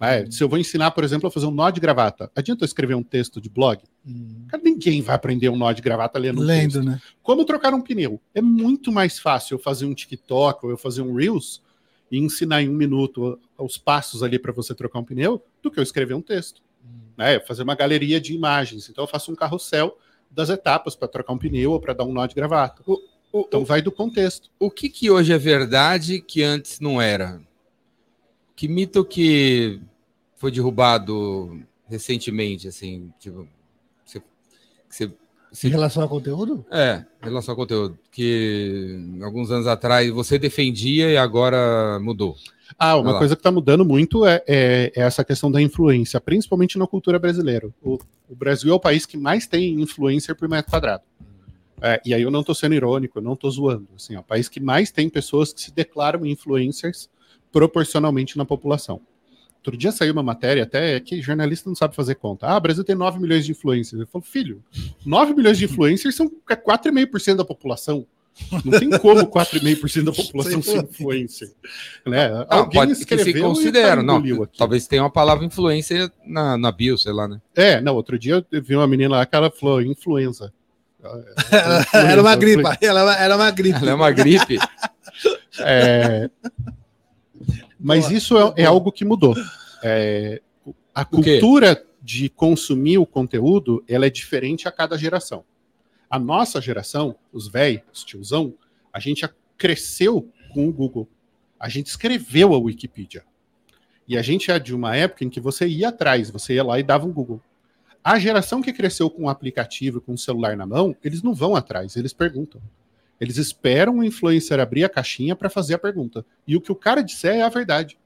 É, se eu vou ensinar, por exemplo, a fazer um nó de gravata, adianta eu escrever um texto de blog? Hum. Cara, ninguém vai aprender um nó de gravata lendo, lendo um texto. Né? Como trocar um pneu? É muito mais fácil eu fazer um TikTok ou eu fazer um Reels e ensinar em um minuto os passos ali para você trocar um pneu do que eu escrever um texto. Hum. Né? Fazer uma galeria de imagens. Então eu faço um carrossel das etapas para trocar um pneu ou para dar um nó de gravata. O, o, então vai do contexto. O que, que hoje é verdade que antes não era? Que mito que foi derrubado recentemente, assim, tipo, você, você... Em relação ao conteúdo? É, em relação ao conteúdo. Que alguns anos atrás você defendia e agora mudou. Ah, uma coisa que está mudando muito é, é, é, essa questão da influência, principalmente na cultura brasileira. O, o Brasil é o país que mais tem influencer por metro quadrado. É, e aí eu não estou sendo irônico, eu não estou zoando. Assim, é o país que mais tem pessoas que se declaram influencers proporcionalmente na população. Outro dia saiu uma matéria, até que jornalista não sabe fazer conta. Ah, o Brasil tem 9 milhões de influencers. Eu falo, filho, 9 milhões de (laughs) influencers são 4,5% da população. Não tem como 4,5% da (laughs) população ser influencer. Né? Não, Alguém pode escreveu que se considera, não. Talvez tenha uma palavra influência na, na bio, sei lá, né? É, não, outro dia eu vi uma menina lá que ela falou influenza. (laughs) Era uma gripe, ela era uma gripe. Ela é uma gripe. é, mas isso é, é, algo que mudou. É, a cultura de consumir o conteúdo ela é diferente a cada geração. A nossa geração, os velhos, os tiozão, a gente cresceu com o Google. A gente escreveu a Wikipedia. E a gente é de uma época em que você ia atrás, você ia lá e dava um Google. A geração que cresceu com o aplicativo, com o celular na mão, eles não vão atrás, eles perguntam. Eles esperam o influencer abrir a caixinha para fazer a pergunta. E o que o cara disser é a verdade.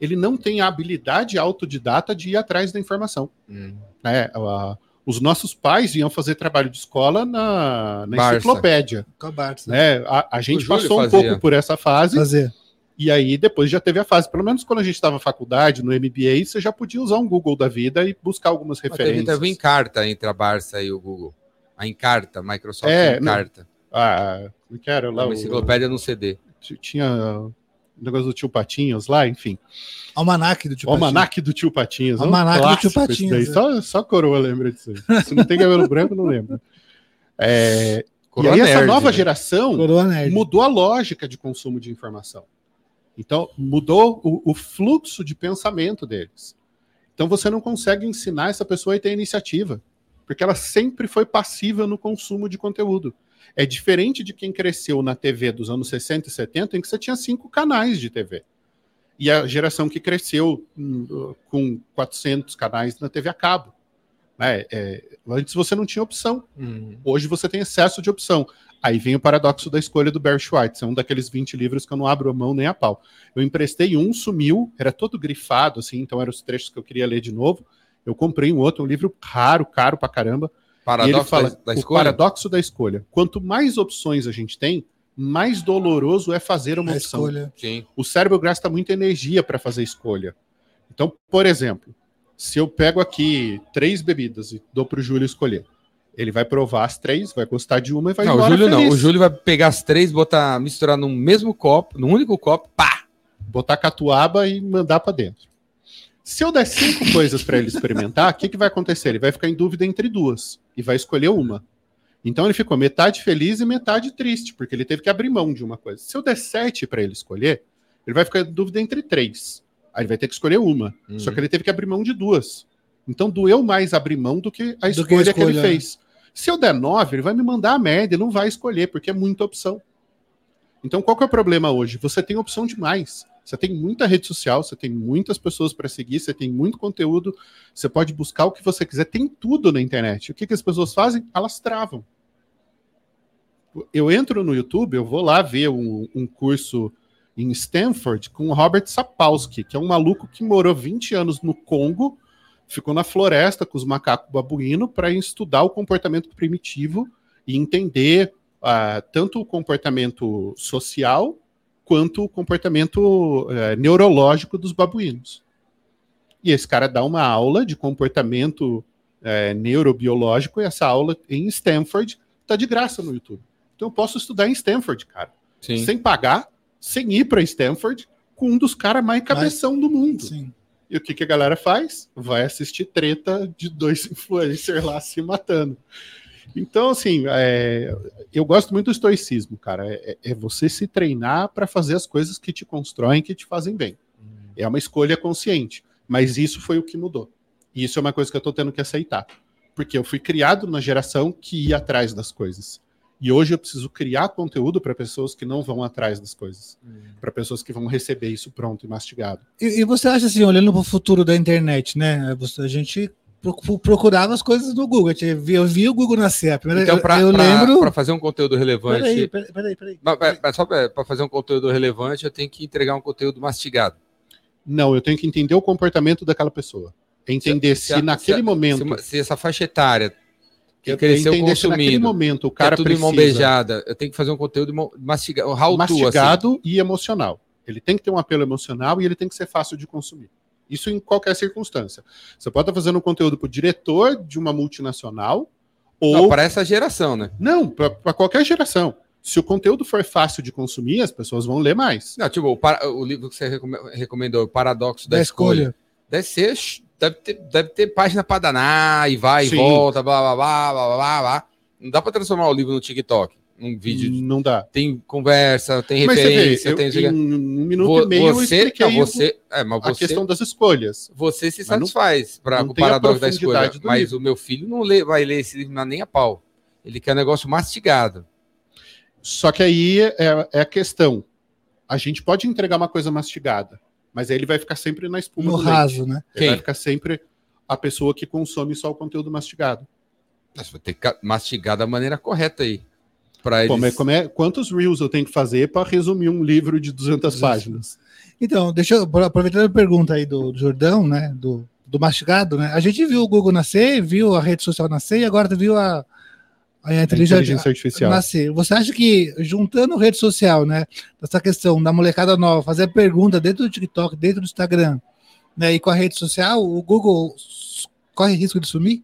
Ele não tem a habilidade autodidata de ir atrás da informação. Hum. É, a, os nossos pais iam fazer trabalho de escola na, na enciclopédia. Com a Barça. Né? A, a gente passou um pouco por essa fase. Fazer. E aí depois já teve a fase. Pelo menos quando a gente estava na faculdade, no MBA, você já podia usar um Google da vida e buscar algumas referências. Teve, teve Encarta entre a Barça e o Google. A Encarta, Microsoft é, Encarta. Ah, como que era? Lá, uma enciclopédia no CD. Tinha o negócio do tio Patinhos lá, enfim. Almanac do tio Patinhos. Almanac do tio Patinhos. Almanac um do tio Patinhos. É. Só, só coroa lembra disso aí. Se não tem cabelo branco, não lembra. É, e aí, nerd, essa nova né? geração mudou a lógica de consumo de informação. Então, mudou o, o, fluxo de pensamento deles. Então, você não consegue ensinar essa pessoa a ter iniciativa. porque ela sempre foi passiva no consumo de conteúdo. É diferente de quem cresceu na TV dos anos 60 e 70, em que você tinha cinco canais de TV. E a geração que cresceu hum, com 400 canais na TV a cabo. É, é, antes você não tinha opção. Uhum. Hoje você tem excesso de opção. Aí vem o paradoxo da escolha do Barry Schweitzer, é um daqueles 20 livros que eu não abro a mão nem a pau. Eu emprestei um, sumiu, era todo grifado, assim, então eram os trechos que eu queria ler de novo. Eu comprei um outro, um livro raro, caro pra caramba. Paradoxo ele fala, da, da o escolha. paradoxo da escolha. Quanto mais opções a gente tem, mais doloroso é fazer uma A opção. escolha. Sim. O cérebro gasta muita energia para fazer escolha. Então, por exemplo, se eu pego aqui três bebidas e dou para o Júlio escolher, ele vai provar as três, vai gostar de uma e vai Não, o embora Júlio não. feliz. O Júlio vai pegar as três, botar, misturar num mesmo copo, num único copo, pá! botar catuaba e mandar para dentro. Se eu der cinco (laughs) coisas para ele experimentar, o que, que vai acontecer? Ele vai ficar em dúvida entre duas e vai escolher uma. Então ele ficou metade feliz e metade triste, porque ele teve que abrir mão de uma coisa. Se eu der sete para ele escolher, ele vai ficar em dúvida entre três. Aí ele vai ter que escolher uma. Uhum. Só que ele teve que abrir mão de duas. Então doeu mais abrir mão do que a Do escolha, que a que, ele escolha, fez. Se eu der nove, ele vai me mandar a média, ele não vai escolher, porque é muita opção. Então qual que é o problema hoje? Você tem opção demais. Você tem muita rede social, você tem muitas pessoas para seguir, você tem muito conteúdo, você pode buscar o que você quiser, tem tudo na internet. O que, que as pessoas fazem? Elas travam. Eu entro no YouTube, eu vou lá ver um, um curso em Stanford com o Robert Sapolsky, que é um maluco que morou 20 anos no Congo, ficou na floresta com os macacos babuínos para estudar o comportamento primitivo e entender ah, tanto o comportamento social quanto o comportamento eh, neurológico dos babuínos. E esse cara dá uma aula de comportamento eh, neurobiológico e essa aula em Stanford está de graça no YouTube. Então eu posso estudar em Stanford, cara, Sim. sem pagar, sem ir para Stanford, com um dos caras mais cabeção do mundo. Sim. E o que, que a galera faz? Vai assistir treta de dois (laughs) influencers lá se matando. Então, assim, é, eu gosto muito do estoicismo, cara. É, é você se treinar para fazer as coisas que te constroem, que te fazem bem. É uma escolha consciente. Mas isso foi o que mudou. E isso é uma coisa que eu tô tendo que aceitar. Porque eu fui criado na geração que ia atrás das coisas. E hoje eu preciso criar conteúdo para pessoas que não vão atrás das coisas. Para pessoas que vão receber isso pronto e mastigado. E, e você acha assim, olhando para o futuro da internet, né? você- A gente pro- procurava as coisas no Google. Eu vi o Google nascer. A primeira, Então, eu, para lembro. fazer um conteúdo relevante. Peraí, peraí, peraí, peraí. Mas, mas- mas só para fazer um conteúdo relevante, eu tenho que entregar um conteúdo mastigado. Não, eu tenho que entender o comportamento daquela pessoa. Entender se, a- naquele se- momento. Se, se essa faixa etária que eu cresceu entender se naquele consumindo, momento o é cara tudo em mão precisa beijada, eu tenho que fazer um conteúdo mastigado, how to, assim. mastigado e emocional. Ele tem que ter um apelo emocional e ele tem que ser fácil de consumir. Isso em qualquer circunstância. Você pode estar fazendo um conteúdo para o diretor de uma multinacional ou Não, para essa geração, né? não para qualquer geração. Se o conteúdo for fácil de consumir, as pessoas vão ler mais. Não, tipo, o, para- o livro que você recome- recomendou, o Paradoxo da, Da escolha. escolha. deve ser, deve ter, deve ter página para danar, e vai Sim. e volta, blá, blá, blá, blá, blá, blá. Não dá para transformar o livro no TikTok, num vídeo. de- Não dá. Tem conversa, tem Mas você vê, referência, eu, tem... em um minuto Vo- e meio eu você, expliquei não, você, é, mas a você, questão das escolhas. você se satisfaz para o a paradoxo da escolha. Mas livro. o meu filho não lê, vai ler esse livro nem a pau. Ele quer um negócio mastigado. Só que aí é, é a questão. A gente pode entregar uma coisa mastigada, mas aí ele vai ficar sempre na espuma No do leite. raso, né? Ele vai Quem? ficar sempre a pessoa que consome só o conteúdo mastigado. Mas vai ter que mastigar da maneira correta aí. Para Como é, eles. como é- quantos reels eu tenho que fazer para resumir um livro de 200 páginas? Então, deixa eu aproveitando a pergunta aí do, do Jordão, né? Do, do mastigado, né? A gente viu o Google nascer, viu a rede social nascer e agora viu a, a A inteligência, inteligência artificial. nascer. Você acha que juntando rede social, né? Essa questão da molecada nova, fazer pergunta dentro do TikTok, dentro do Instagram, né? E com a rede social, o Google corre risco de sumir?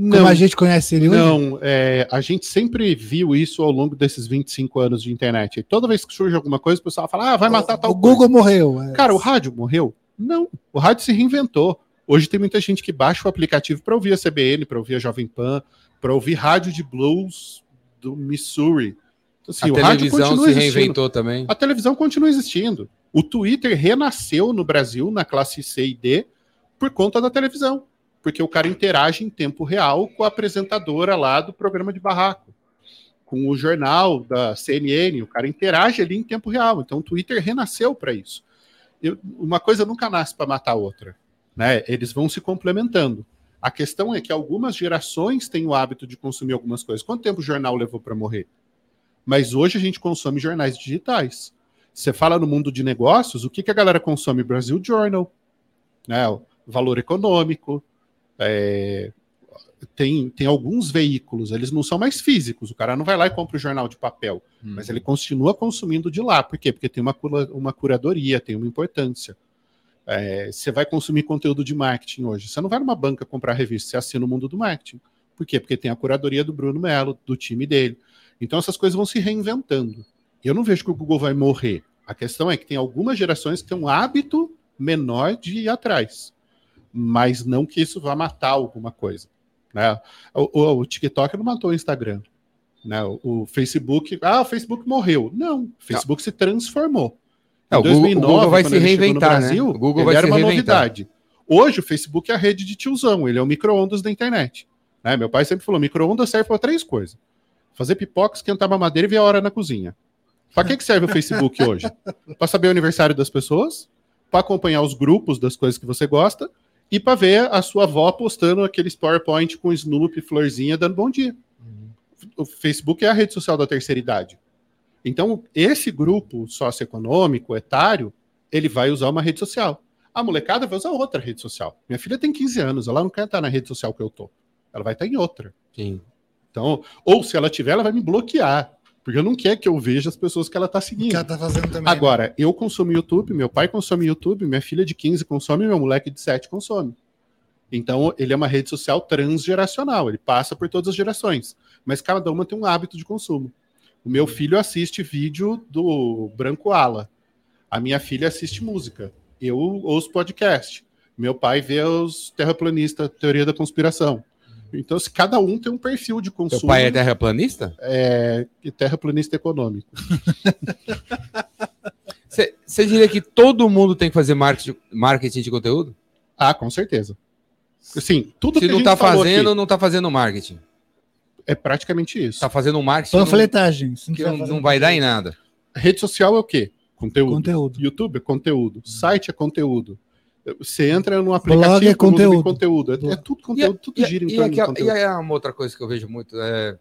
Não, Como a gente conhece ele hoje? não é, a gente sempre viu isso ao longo desses 25 anos de internet. E toda vez que surge alguma coisa, o pessoal fala, ah, vai matar o, tal o coisa. Google morreu. é. Cara, o rádio morreu? Não. O rádio se reinventou. Hoje tem muita gente que baixa o aplicativo para ouvir a CBN, para ouvir a Jovem Pan, para ouvir rádio de blues do Missouri. Então, assim, a o rádio televisão continua se existindo. reinventou também. A televisão continua existindo. O Twitter renasceu no Brasil, na classe C e D, por conta da televisão. Porque o cara interage em tempo real com a apresentadora lá do programa de barraco, com o jornal da CNN, o cara interage ali em tempo real. Então o Twitter renasceu para isso. Eu, uma coisa nunca nasce para matar a outra, né? Eles vão se complementando. A questão é que algumas gerações têm o hábito de consumir algumas coisas. Quanto tempo o jornal levou para morrer? Mas hoje a gente consome jornais digitais. Você fala no mundo de negócios, o que, que a galera consome? Brasil Journal, né? Valor econômico, é, tem, tem alguns veículos, eles não são mais físicos, o cara não vai lá e compra o jornal de papel, hum. mas ele continua consumindo de lá. Por quê? Porque tem uma, uma curadoria, tem uma importância. É, você vai consumir conteúdo de marketing hoje. Você não vai numa banca comprar revista, você assina o mundo do marketing. Por quê? Porque tem a curadoria do Bruno Mello, do time dele. Então essas coisas vão se reinventando. Eu não vejo que o Google vai morrer. A questão é que tem algumas gerações que têm um hábito menor de ir atrás. Mas não que isso vá matar alguma coisa. Né? O, o, o TikTok não matou o Instagram. Né? O, o, Facebook. Ah, o Facebook morreu. Não, o Facebook não. se transformou. Em é, 2009, o Google vai se reinventar. No Brasil, né? o Google vai era uma novidade. Hoje, o Facebook é a rede de tiozão, ele é o micro-ondas da internet. Né? Meu pai sempre falou: micro-ondas serve para três coisas: fazer pipoca, esquentar uma madeira e ver a hora na cozinha. Para que, que serve o Facebook hoje? (laughs) Para saber o aniversário das pessoas, para acompanhar os grupos das coisas que você gosta e para ver a sua avó postando aqueles PowerPoint com Snoopy, florzinha, dando bom dia. Uhum. O Facebook é a rede social da terceira idade. Então, esse grupo socioeconômico, etário, ele vai usar uma rede social. A molecada vai usar outra rede social. Minha filha tem 15 anos, ela não quer estar na rede social que eu tô. Ela vai estar em outra. Sim. Então, ou se ela tiver, ela vai me bloquear. Porque eu não quero que eu veja as pessoas que ela está seguindo. Que ela tá fazendo também. Agora, eu consumo YouTube, meu pai consome YouTube, minha filha de 15 consome, meu moleque de 7 consome. Então, ele é uma rede social transgeracional, ele passa por todas as gerações. Mas cada uma tem um hábito de consumo. O meu filho assiste vídeo do Branco Ala. A minha filha assiste música. Eu ouço podcast. Meu pai vê os terraplanistas, teoria da conspiração. Então, se cada um tem um perfil de consumo. Seu pai é terraplanista? É, terraplanista econômico. (laughs) Você diria que todo mundo tem que fazer marketing, de conteúdo? Ah, com certeza. Sim, tudo Se que não está fazendo, aqui, não está fazendo marketing. É praticamente isso. Está fazendo um marketing. Panfletagem. Não, que não, não vai dar em nada. Rede social é o quê? Conteúdo. conteúdo. YouTube é conteúdo. Site é conteúdo. Você entra no aplicativo Blog é conteúdo. conteúdo. É, é, tudo conteúdo, e, tudo gira em torno de conteúdo. E aí uma outra coisa que eu vejo muito é,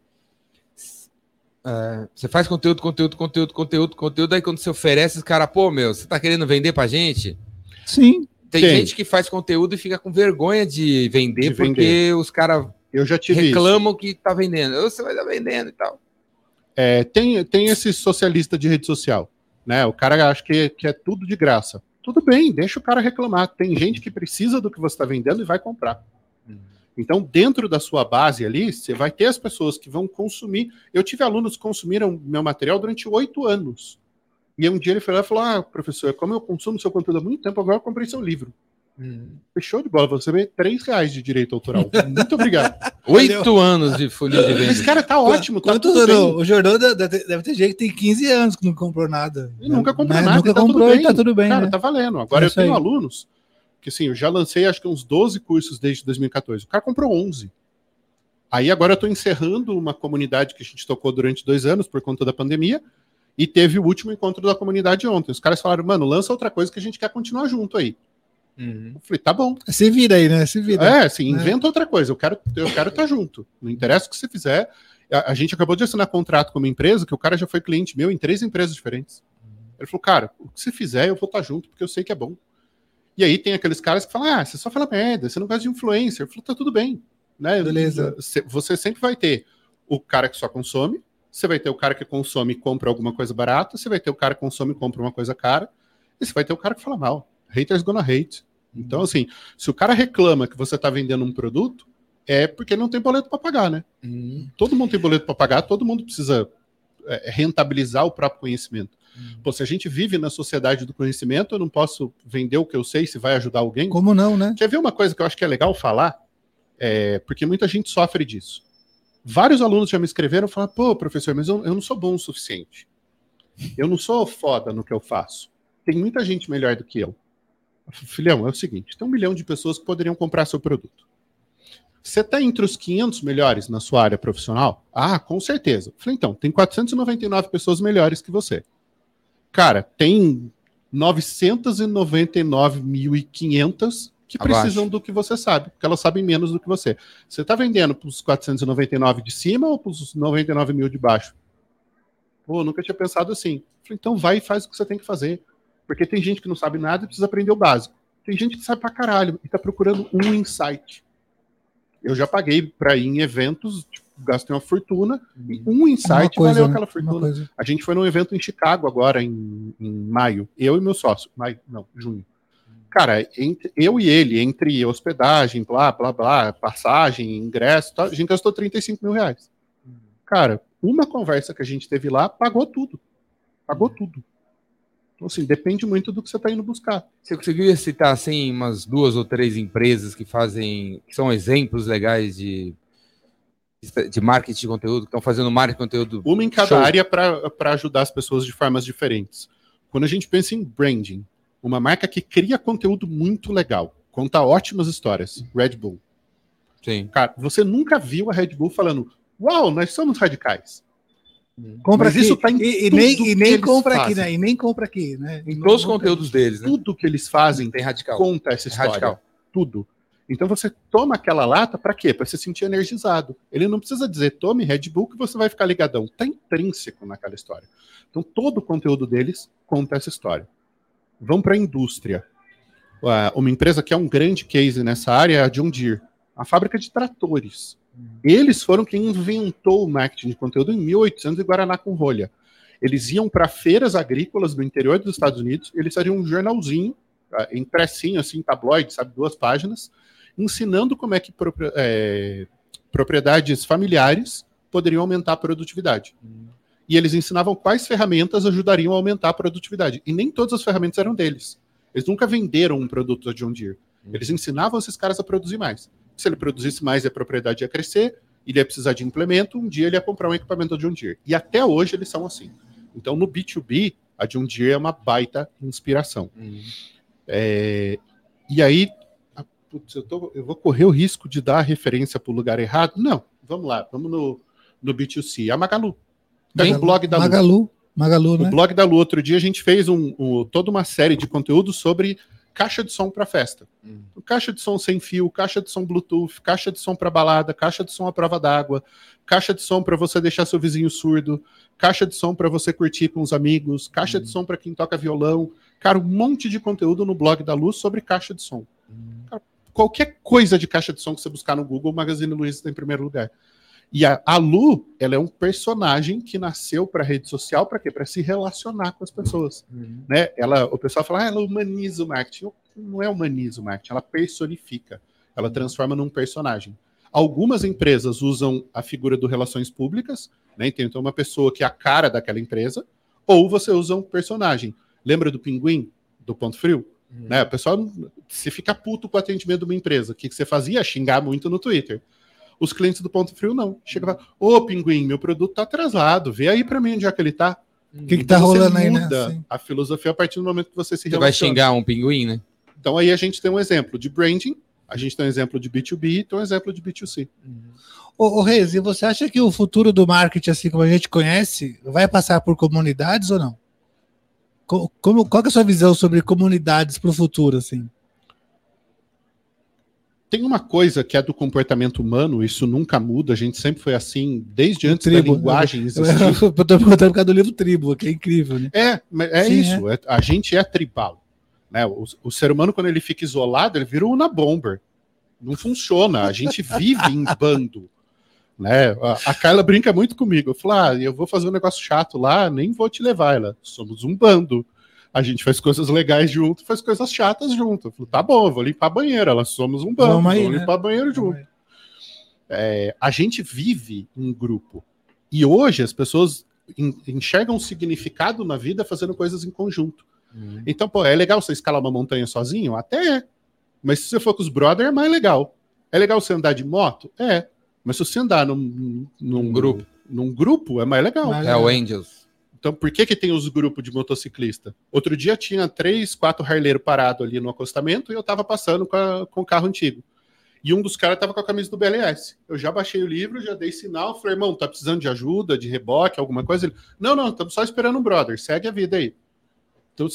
é, você faz conteúdo, conteúdo, conteúdo, conteúdo, conteúdo, aí quando você oferece, os cara, pô, meu, você tá querendo vender pra gente? Sim. Tem, tem. gente que faz conteúdo e fica com vergonha de vender, de porque vender. os caras reclamam isso. que tá vendendo. Você vai estar vendendo e tal. É, tem, tem esse socialista de rede social, né? O cara acha que, que é tudo de graça. Tudo bem, deixa o cara reclamar. Tem gente que precisa do que você está vendendo e vai comprar. Uhum. Então, dentro da sua base ali, você vai ter as pessoas que vão consumir. Eu tive alunos que consumiram meu material durante oito anos. E um dia ele foi lá e falou: Ah, professor, como eu consumo seu conteúdo há muito tempo, agora eu comprei seu livro. Hum. Fechou de bola, você vê três reais de direito autoral. (laughs) Muito obrigado. Oito anos de folha de venda. Esse cara tá ótimo. Tá Quanto durou? O Jordão deve ter gente que tem 15 anos que não comprou nada. E nunca comprou né? nada. Nunca tá comprou e tá tudo bem. Cara, né? tá valendo. Agora é eu tenho aí. alunos que assim, eu já lancei acho que uns 12 cursos desde 2014. O cara comprou 11. Aí agora eu tô encerrando uma comunidade que a gente tocou durante dois anos por conta da pandemia. E teve o último encontro da comunidade ontem. Os caras falaram, mano, lança outra coisa que a gente quer continuar junto aí. Uhum. Eu falei, tá bom. Se vira aí, né? Se vira. É, assim, né? inventa outra coisa. Eu quero eu quero estar tá junto. Não interessa o que você fizer. A, a, gente acabou de assinar contrato com uma empresa que o cara já foi cliente meu em três empresas diferentes. Ele falou, cara, o que você fizer, eu vou estar tá junto, porque eu sei que é bom. E aí tem aqueles caras que falam, ah, você só fala merda, você não gosta de influencer. Eu falo, tá tudo bem. Né? Beleza. Você sempre vai ter o cara que só consome, você vai ter o cara que consome e compra alguma coisa barata, você vai ter o cara que consome e compra uma coisa cara, e você vai ter o cara que fala mal. Haters gonna hate. Então, assim, se o cara reclama que você está vendendo um produto, é porque não tem boleto para pagar, né? Uhum. Todo mundo tem boleto para pagar, todo mundo precisa é, rentabilizar o próprio conhecimento. Uhum. Pô, se a gente vive na sociedade do conhecimento, eu não posso vender o que eu sei se vai ajudar alguém. Como não, né? Quer ver uma coisa que eu acho que é legal falar? É, porque muita gente sofre disso. Vários alunos já me escreveram e falaram: pô, professor, mas eu, eu não sou bom o suficiente. Eu não sou foda no que eu faço. Tem muita gente melhor do que eu. Filhão, é o seguinte: tem um milhão de pessoas que poderiam comprar seu produto. Você está entre os 500 melhores na sua área profissional? Ah, com certeza. Falei, então, tem 499 pessoas melhores que você. Cara, tem 999.500 que Abaixo. precisam do que você sabe, porque elas sabem menos do que você. Você está vendendo para os 499 de cima ou para os 99 mil de baixo? Pô, nunca tinha pensado assim. Falei, então vai e faz o que você tem que fazer. Porque tem gente que não sabe nada e precisa aprender o básico. Tem gente que sabe pra caralho e tá procurando um insight. Eu já paguei para ir em eventos, tipo, gastei uma fortuna, e um insight coisa, valeu né? aquela fortuna. A gente foi num evento em Chicago agora, em, em maio. Eu e meu sócio. Maio, não, junho. Cara, entre- eu e ele, entre hospedagem, blá, blá, blá, passagem, ingresso, tal, a gente gastou 35 mil reais. Cara, uma conversa que a gente teve lá pagou tudo. Pagou tudo. Então, assim, depende muito do que você está indo buscar. Você conseguiria citar assim umas duas ou três empresas que fazem, que são exemplos legais de de marketing de conteúdo, que estão fazendo marketing de conteúdo. Uma em cada Show. área para ajudar as pessoas de formas diferentes. Quando a gente pensa em branding, uma marca que cria conteúdo muito legal, conta ótimas histórias, Red Bull. Sim. Cara, você nunca viu a Red Bull falando, uau, nós somos radicais. Compra Mas aqui. isso tá em e, e tudo nem, que e nem eles compra aqui, fazem. né? E nem compra aqui, né? Em Não todos os conteúdos deles, né? Tudo que eles fazem Tem radical. conta essa É história. radical. Tudo. Então você toma aquela lata para quê? Para se sentir energizado. Ele não precisa dizer tome Red Bull que você vai ficar ligadão. Está intrínseco naquela história. Então todo o conteúdo deles conta essa história. Vamos para a indústria. Ah, Uma empresa que é um grande case nessa área é a John Deere, a fábrica de tratores. Eles foram quem inventou o marketing de conteúdo em 1800 em Guaraná com rolha. Eles iam para feiras agrícolas do interior dos Estados Unidos, eles faziam um jornalzinho, impressinho, assim, tabloide, sabe, duas páginas, ensinando como é que é, propriedades familiares poderiam aumentar a produtividade. E eles ensinavam quais ferramentas ajudariam a aumentar a produtividade. E nem todas as ferramentas eram deles. Eles nunca venderam um produto da John Deere. Eles ensinavam esses caras a produzir mais. Se ele produzisse mais e a propriedade ia crescer, ele ia precisar de implemento, um dia ele ia comprar um equipamento da Deere. E até hoje eles são assim. Então, no B2B, a Deere é uma baita inspiração. Uhum. É, e aí, ah, putz, eu, tô- eu vou correr o risco de dar a referência para o lugar errado? Não, vamos lá, vamos no, no B2C. A Magalu. Pega o blog da Lu. Magalu. Magalu, né? O blog da Lu, outro dia, a gente fez um, um- toda uma série de conteúdos sobre caixa de som para festa. Hum. Caixa de som sem fio, caixa de som Bluetooth, caixa de som para balada, caixa de som à prova d'água, caixa de som para você deixar seu vizinho surdo, caixa de som para você curtir com os amigos, caixa de som para quem toca violão. Cara, um monte de conteúdo no blog da Lu sobre caixa de som. Cara, qualquer coisa de caixa de som que você buscar no Google, o Magazine Luiza está em primeiro lugar. E a, a Lu, ela é um personagem que nasceu para rede social para quê? Para se relacionar com as pessoas, Uhum. né? Ela, o pessoal fala, ah, ela humaniza o marketing. Não é humaniza o marketing, ela personifica. Ela transforma num personagem. Algumas empresas usam a figura do relações públicas, né? Então, uma pessoa que é a cara daquela empresa, ou você usa um personagem. Lembra do pinguim do Ponto Frio? Né? O pessoal, se fica puto com o atendimento de uma empresa, o que, que você fazia? Xingar muito no Twitter. Os clientes do Ponto Frio não. Chega e fala, ô Pinguim, meu produto tá atrasado, vê aí para mim onde é que ele tá. O que, que tá Então, rolando aí, né? Sim. a filosofia a partir do momento que você se Você vai relaciona. xingar um pinguim, né? Então aí a gente tem um exemplo de branding, a gente tem um exemplo de B2B e tem um exemplo de B2C. Ô, ô Reis, e você acha que o futuro do marketing, assim como a gente conhece, vai passar por comunidades ou não? Co- Como, qual que é a sua visão sobre comunidades para o futuro, assim? Tem uma coisa que é do comportamento humano, isso nunca muda, a gente sempre foi assim, desde antes tribo, da linguagem Eu existir. (laughs) estou perguntando por causa do livro Tribo, que é incrível, né? É, é Sim, isso. é- a gente é tribal. Né? O, o ser humano, quando ele fica isolado, ele vira um Unabomber. Não funciona. A gente vive em bando. (laughs) Né? A, a Carla brinca muito comigo. Eu falo, ah, eu vou fazer um negócio chato lá, nem vou te levar. Ela, somos um bando. A gente faz coisas legais junto, faz coisas chatas junto. Tá bom, vou limpar a banheira. Ela, somos um bando, Vamos aí, vamos né? limpar a banheira junto. É, a gente vive em grupo. E hoje as pessoas en- enxergam um significado na vida fazendo coisas em conjunto. Então, pô, é legal você escalar uma montanha sozinho? Até é. Mas se você for com os brothers, é mais legal. É legal você andar de moto? É. Mas se você andar num, num grupo. num grupo, é mais legal. Mas- É o Angels. Então, por que, que tem os grupos de motociclista? Outro dia tinha três, quatro harleiros parados ali no acostamento e eu tava passando com, a- com o carro antigo. E um dos caras tava com a camisa do BLS. Eu já baixei o livro, já dei sinal, falei, irmão, tá precisando de ajuda, de reboque, alguma coisa? Ele, não, não, estamos só esperando um brother, segue a vida aí. Então,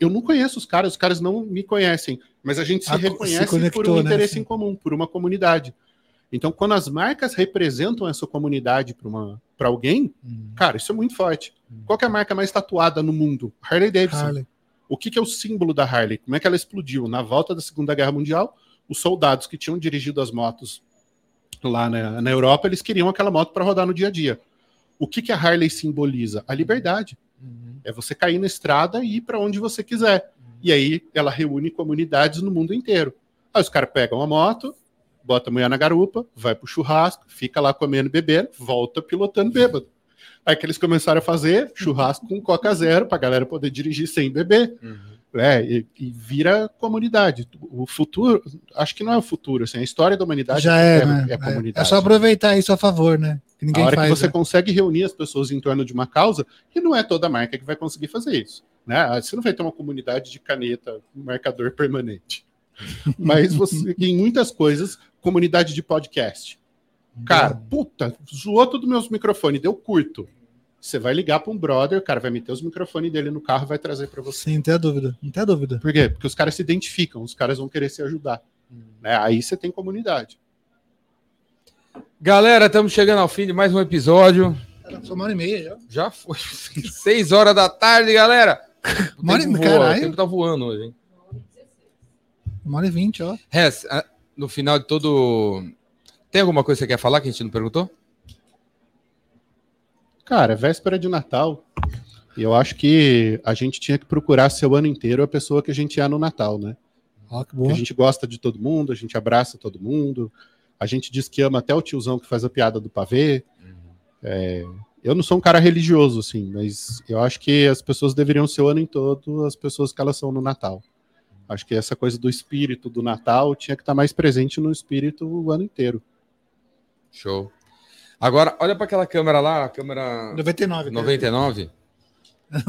eu não conheço os caras, os caras não me conhecem, mas a gente se Ah, reconhece se conectou, por um né? interesse em comum, por uma comunidade. Então, quando as marcas representam essa comunidade para alguém, cara, isso é muito forte. Qual que é a marca mais tatuada no mundo? Harley Davidson. Harley. O que, que é o símbolo da Harley? Como é que ela explodiu? Na volta da Segunda Guerra Mundial, os soldados que tinham dirigido as motos lá na, na Europa, eles queriam aquela moto para rodar no dia a dia. O que, que a Harley simboliza? A liberdade. É você cair na estrada e ir para onde você quiser. E aí ela reúne comunidades no mundo inteiro. Aí os caras pegam a moto, bota a mulher na garupa, vai pro churrasco, fica lá comendo e bebendo, volta pilotando bêbado. Aí que eles começaram a fazer churrasco com Coca Zero pra galera poder dirigir sem beber. É, e, e vira comunidade. O futuro, acho que não é o futuro, assim, a história da humanidade Já é, é, né? é a comunidade. É só aproveitar isso a favor, né? Que ninguém a hora faz. que você né? consegue reunir as pessoas em torno de uma causa, e não é toda marca que vai conseguir fazer isso. Né? Você não vai ter uma comunidade de caneta, um marcador permanente. (laughs) Mas você, em muitas coisas, comunidade de podcast. Cara, puta, zoou todo meus microfones, deu curto. Você vai ligar para um brother, o cara vai meter os microfones dele no carro e vai trazer para você. Sim, não tem a dúvida. Não tem a dúvida. Por quê? Porque os caras se identificam, os caras vão querer se ajudar. Né? Aí você tem comunidade. Galera, estamos chegando ao fim de mais um episódio. Só uma hora e meia já. Já foi. (laughs) Seis horas da tarde, galera. Uma hora e meia, voa, o caralho. tempo tá voando hoje, hein? Uma hora e vinte, ó. Res, ah, no final de todo. Tem alguma coisa que você quer falar que a gente não perguntou? Cara, véspera de Natal. E eu acho que a gente tinha que procurar ser o ano inteiro a pessoa que a gente é no Natal, né? Boa. a gente gosta de todo mundo, a gente abraça todo mundo, a gente diz que ama até o tiozão que faz a piada do pavê. É, eu não sou um cara religioso, assim, mas eu acho que as pessoas deveriam ser o ano em todo as pessoas que elas são no Natal. Acho que essa coisa do espírito do Natal tinha que estar mais presente no espírito o ano inteiro. Show. Agora, olha para aquela câmera lá, a câmera 99. cara. 99,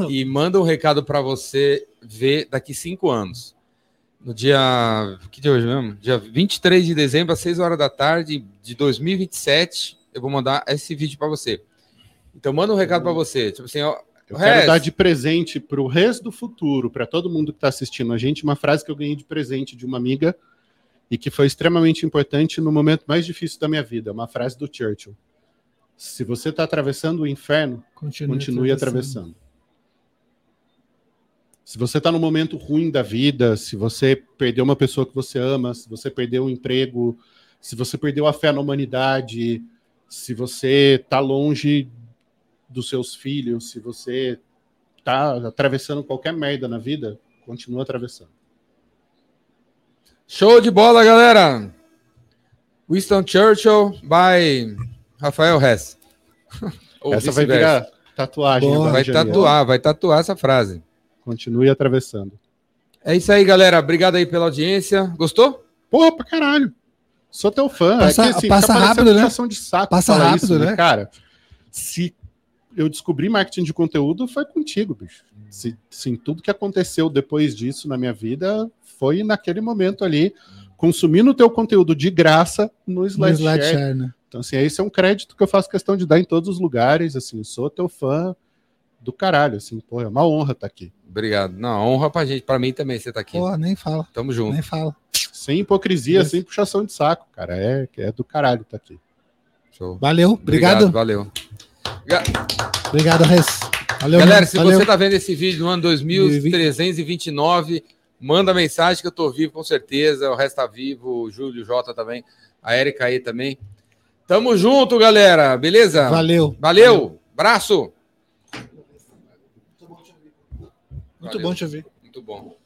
e manda um recado para você ver daqui cinco anos. No dia. Que dia é hoje mesmo? Dia 23 de dezembro, às 6 horas da tarde de 2027. Eu vou mandar esse vídeo para você. Então, manda um recado para você. Tipo assim, ó. Eu quero dar de presente para o resto do futuro, para todo mundo que está assistindo a gente, uma frase que eu ganhei de presente de uma amiga e que foi extremamente importante no momento mais difícil da minha vida. Uma frase do Churchill. Se você está atravessando o inferno, Continue, continue atravessando. Se você está num momento ruim da vida, se você perdeu uma pessoa que você ama, se você perdeu um emprego, se você perdeu a fé na humanidade, se você está longe dos seus filhos, se você está atravessando qualquer merda na vida, continua atravessando. Show de bola, galera! Winston Churchill by Rafael Hess. Essa vai virar tatuagem. Boa. Vai tatuar, vai tatuar essa frase. Continue atravessando. É isso aí, galera. Obrigado aí pela audiência. Gostou? Porra, pra caralho. Sou teu fã. Passa- é que, assim, passa rápido, né? de saco Passa rápido, isso, né? Cara, se eu descobri marketing de conteúdo, foi contigo, bicho. Se, sim, tudo que aconteceu depois disso na minha vida foi naquele momento ali, consumindo o teu conteúdo de graça no SlideShare. Né? Então, assim, esse é um crédito que eu faço questão de dar em todos os lugares, assim, sou teu fã do caralho, assim, pô, é uma honra estar aqui. Obrigado. Não, honra pra gente. Pra mim também você tá aqui. Porra, nem fala, Tamo junto. nem fala. Sem hipocrisia, Isso. sem puxação de saco, cara, é, é do caralho estar aqui. Show. Valeu, obrigado. Valeu. Obrigado, Res. Valeu, Galera, se Valeu. você tá vendo esse vídeo no ano 2329, manda mensagem que eu tô vivo com certeza. O resto tá vivo, o Júlio Jota também, a Erika aí também. Tamo junto, galera. Beleza? Valeu. Valeu. Braço. Muito bom te ouvir. Muito bom.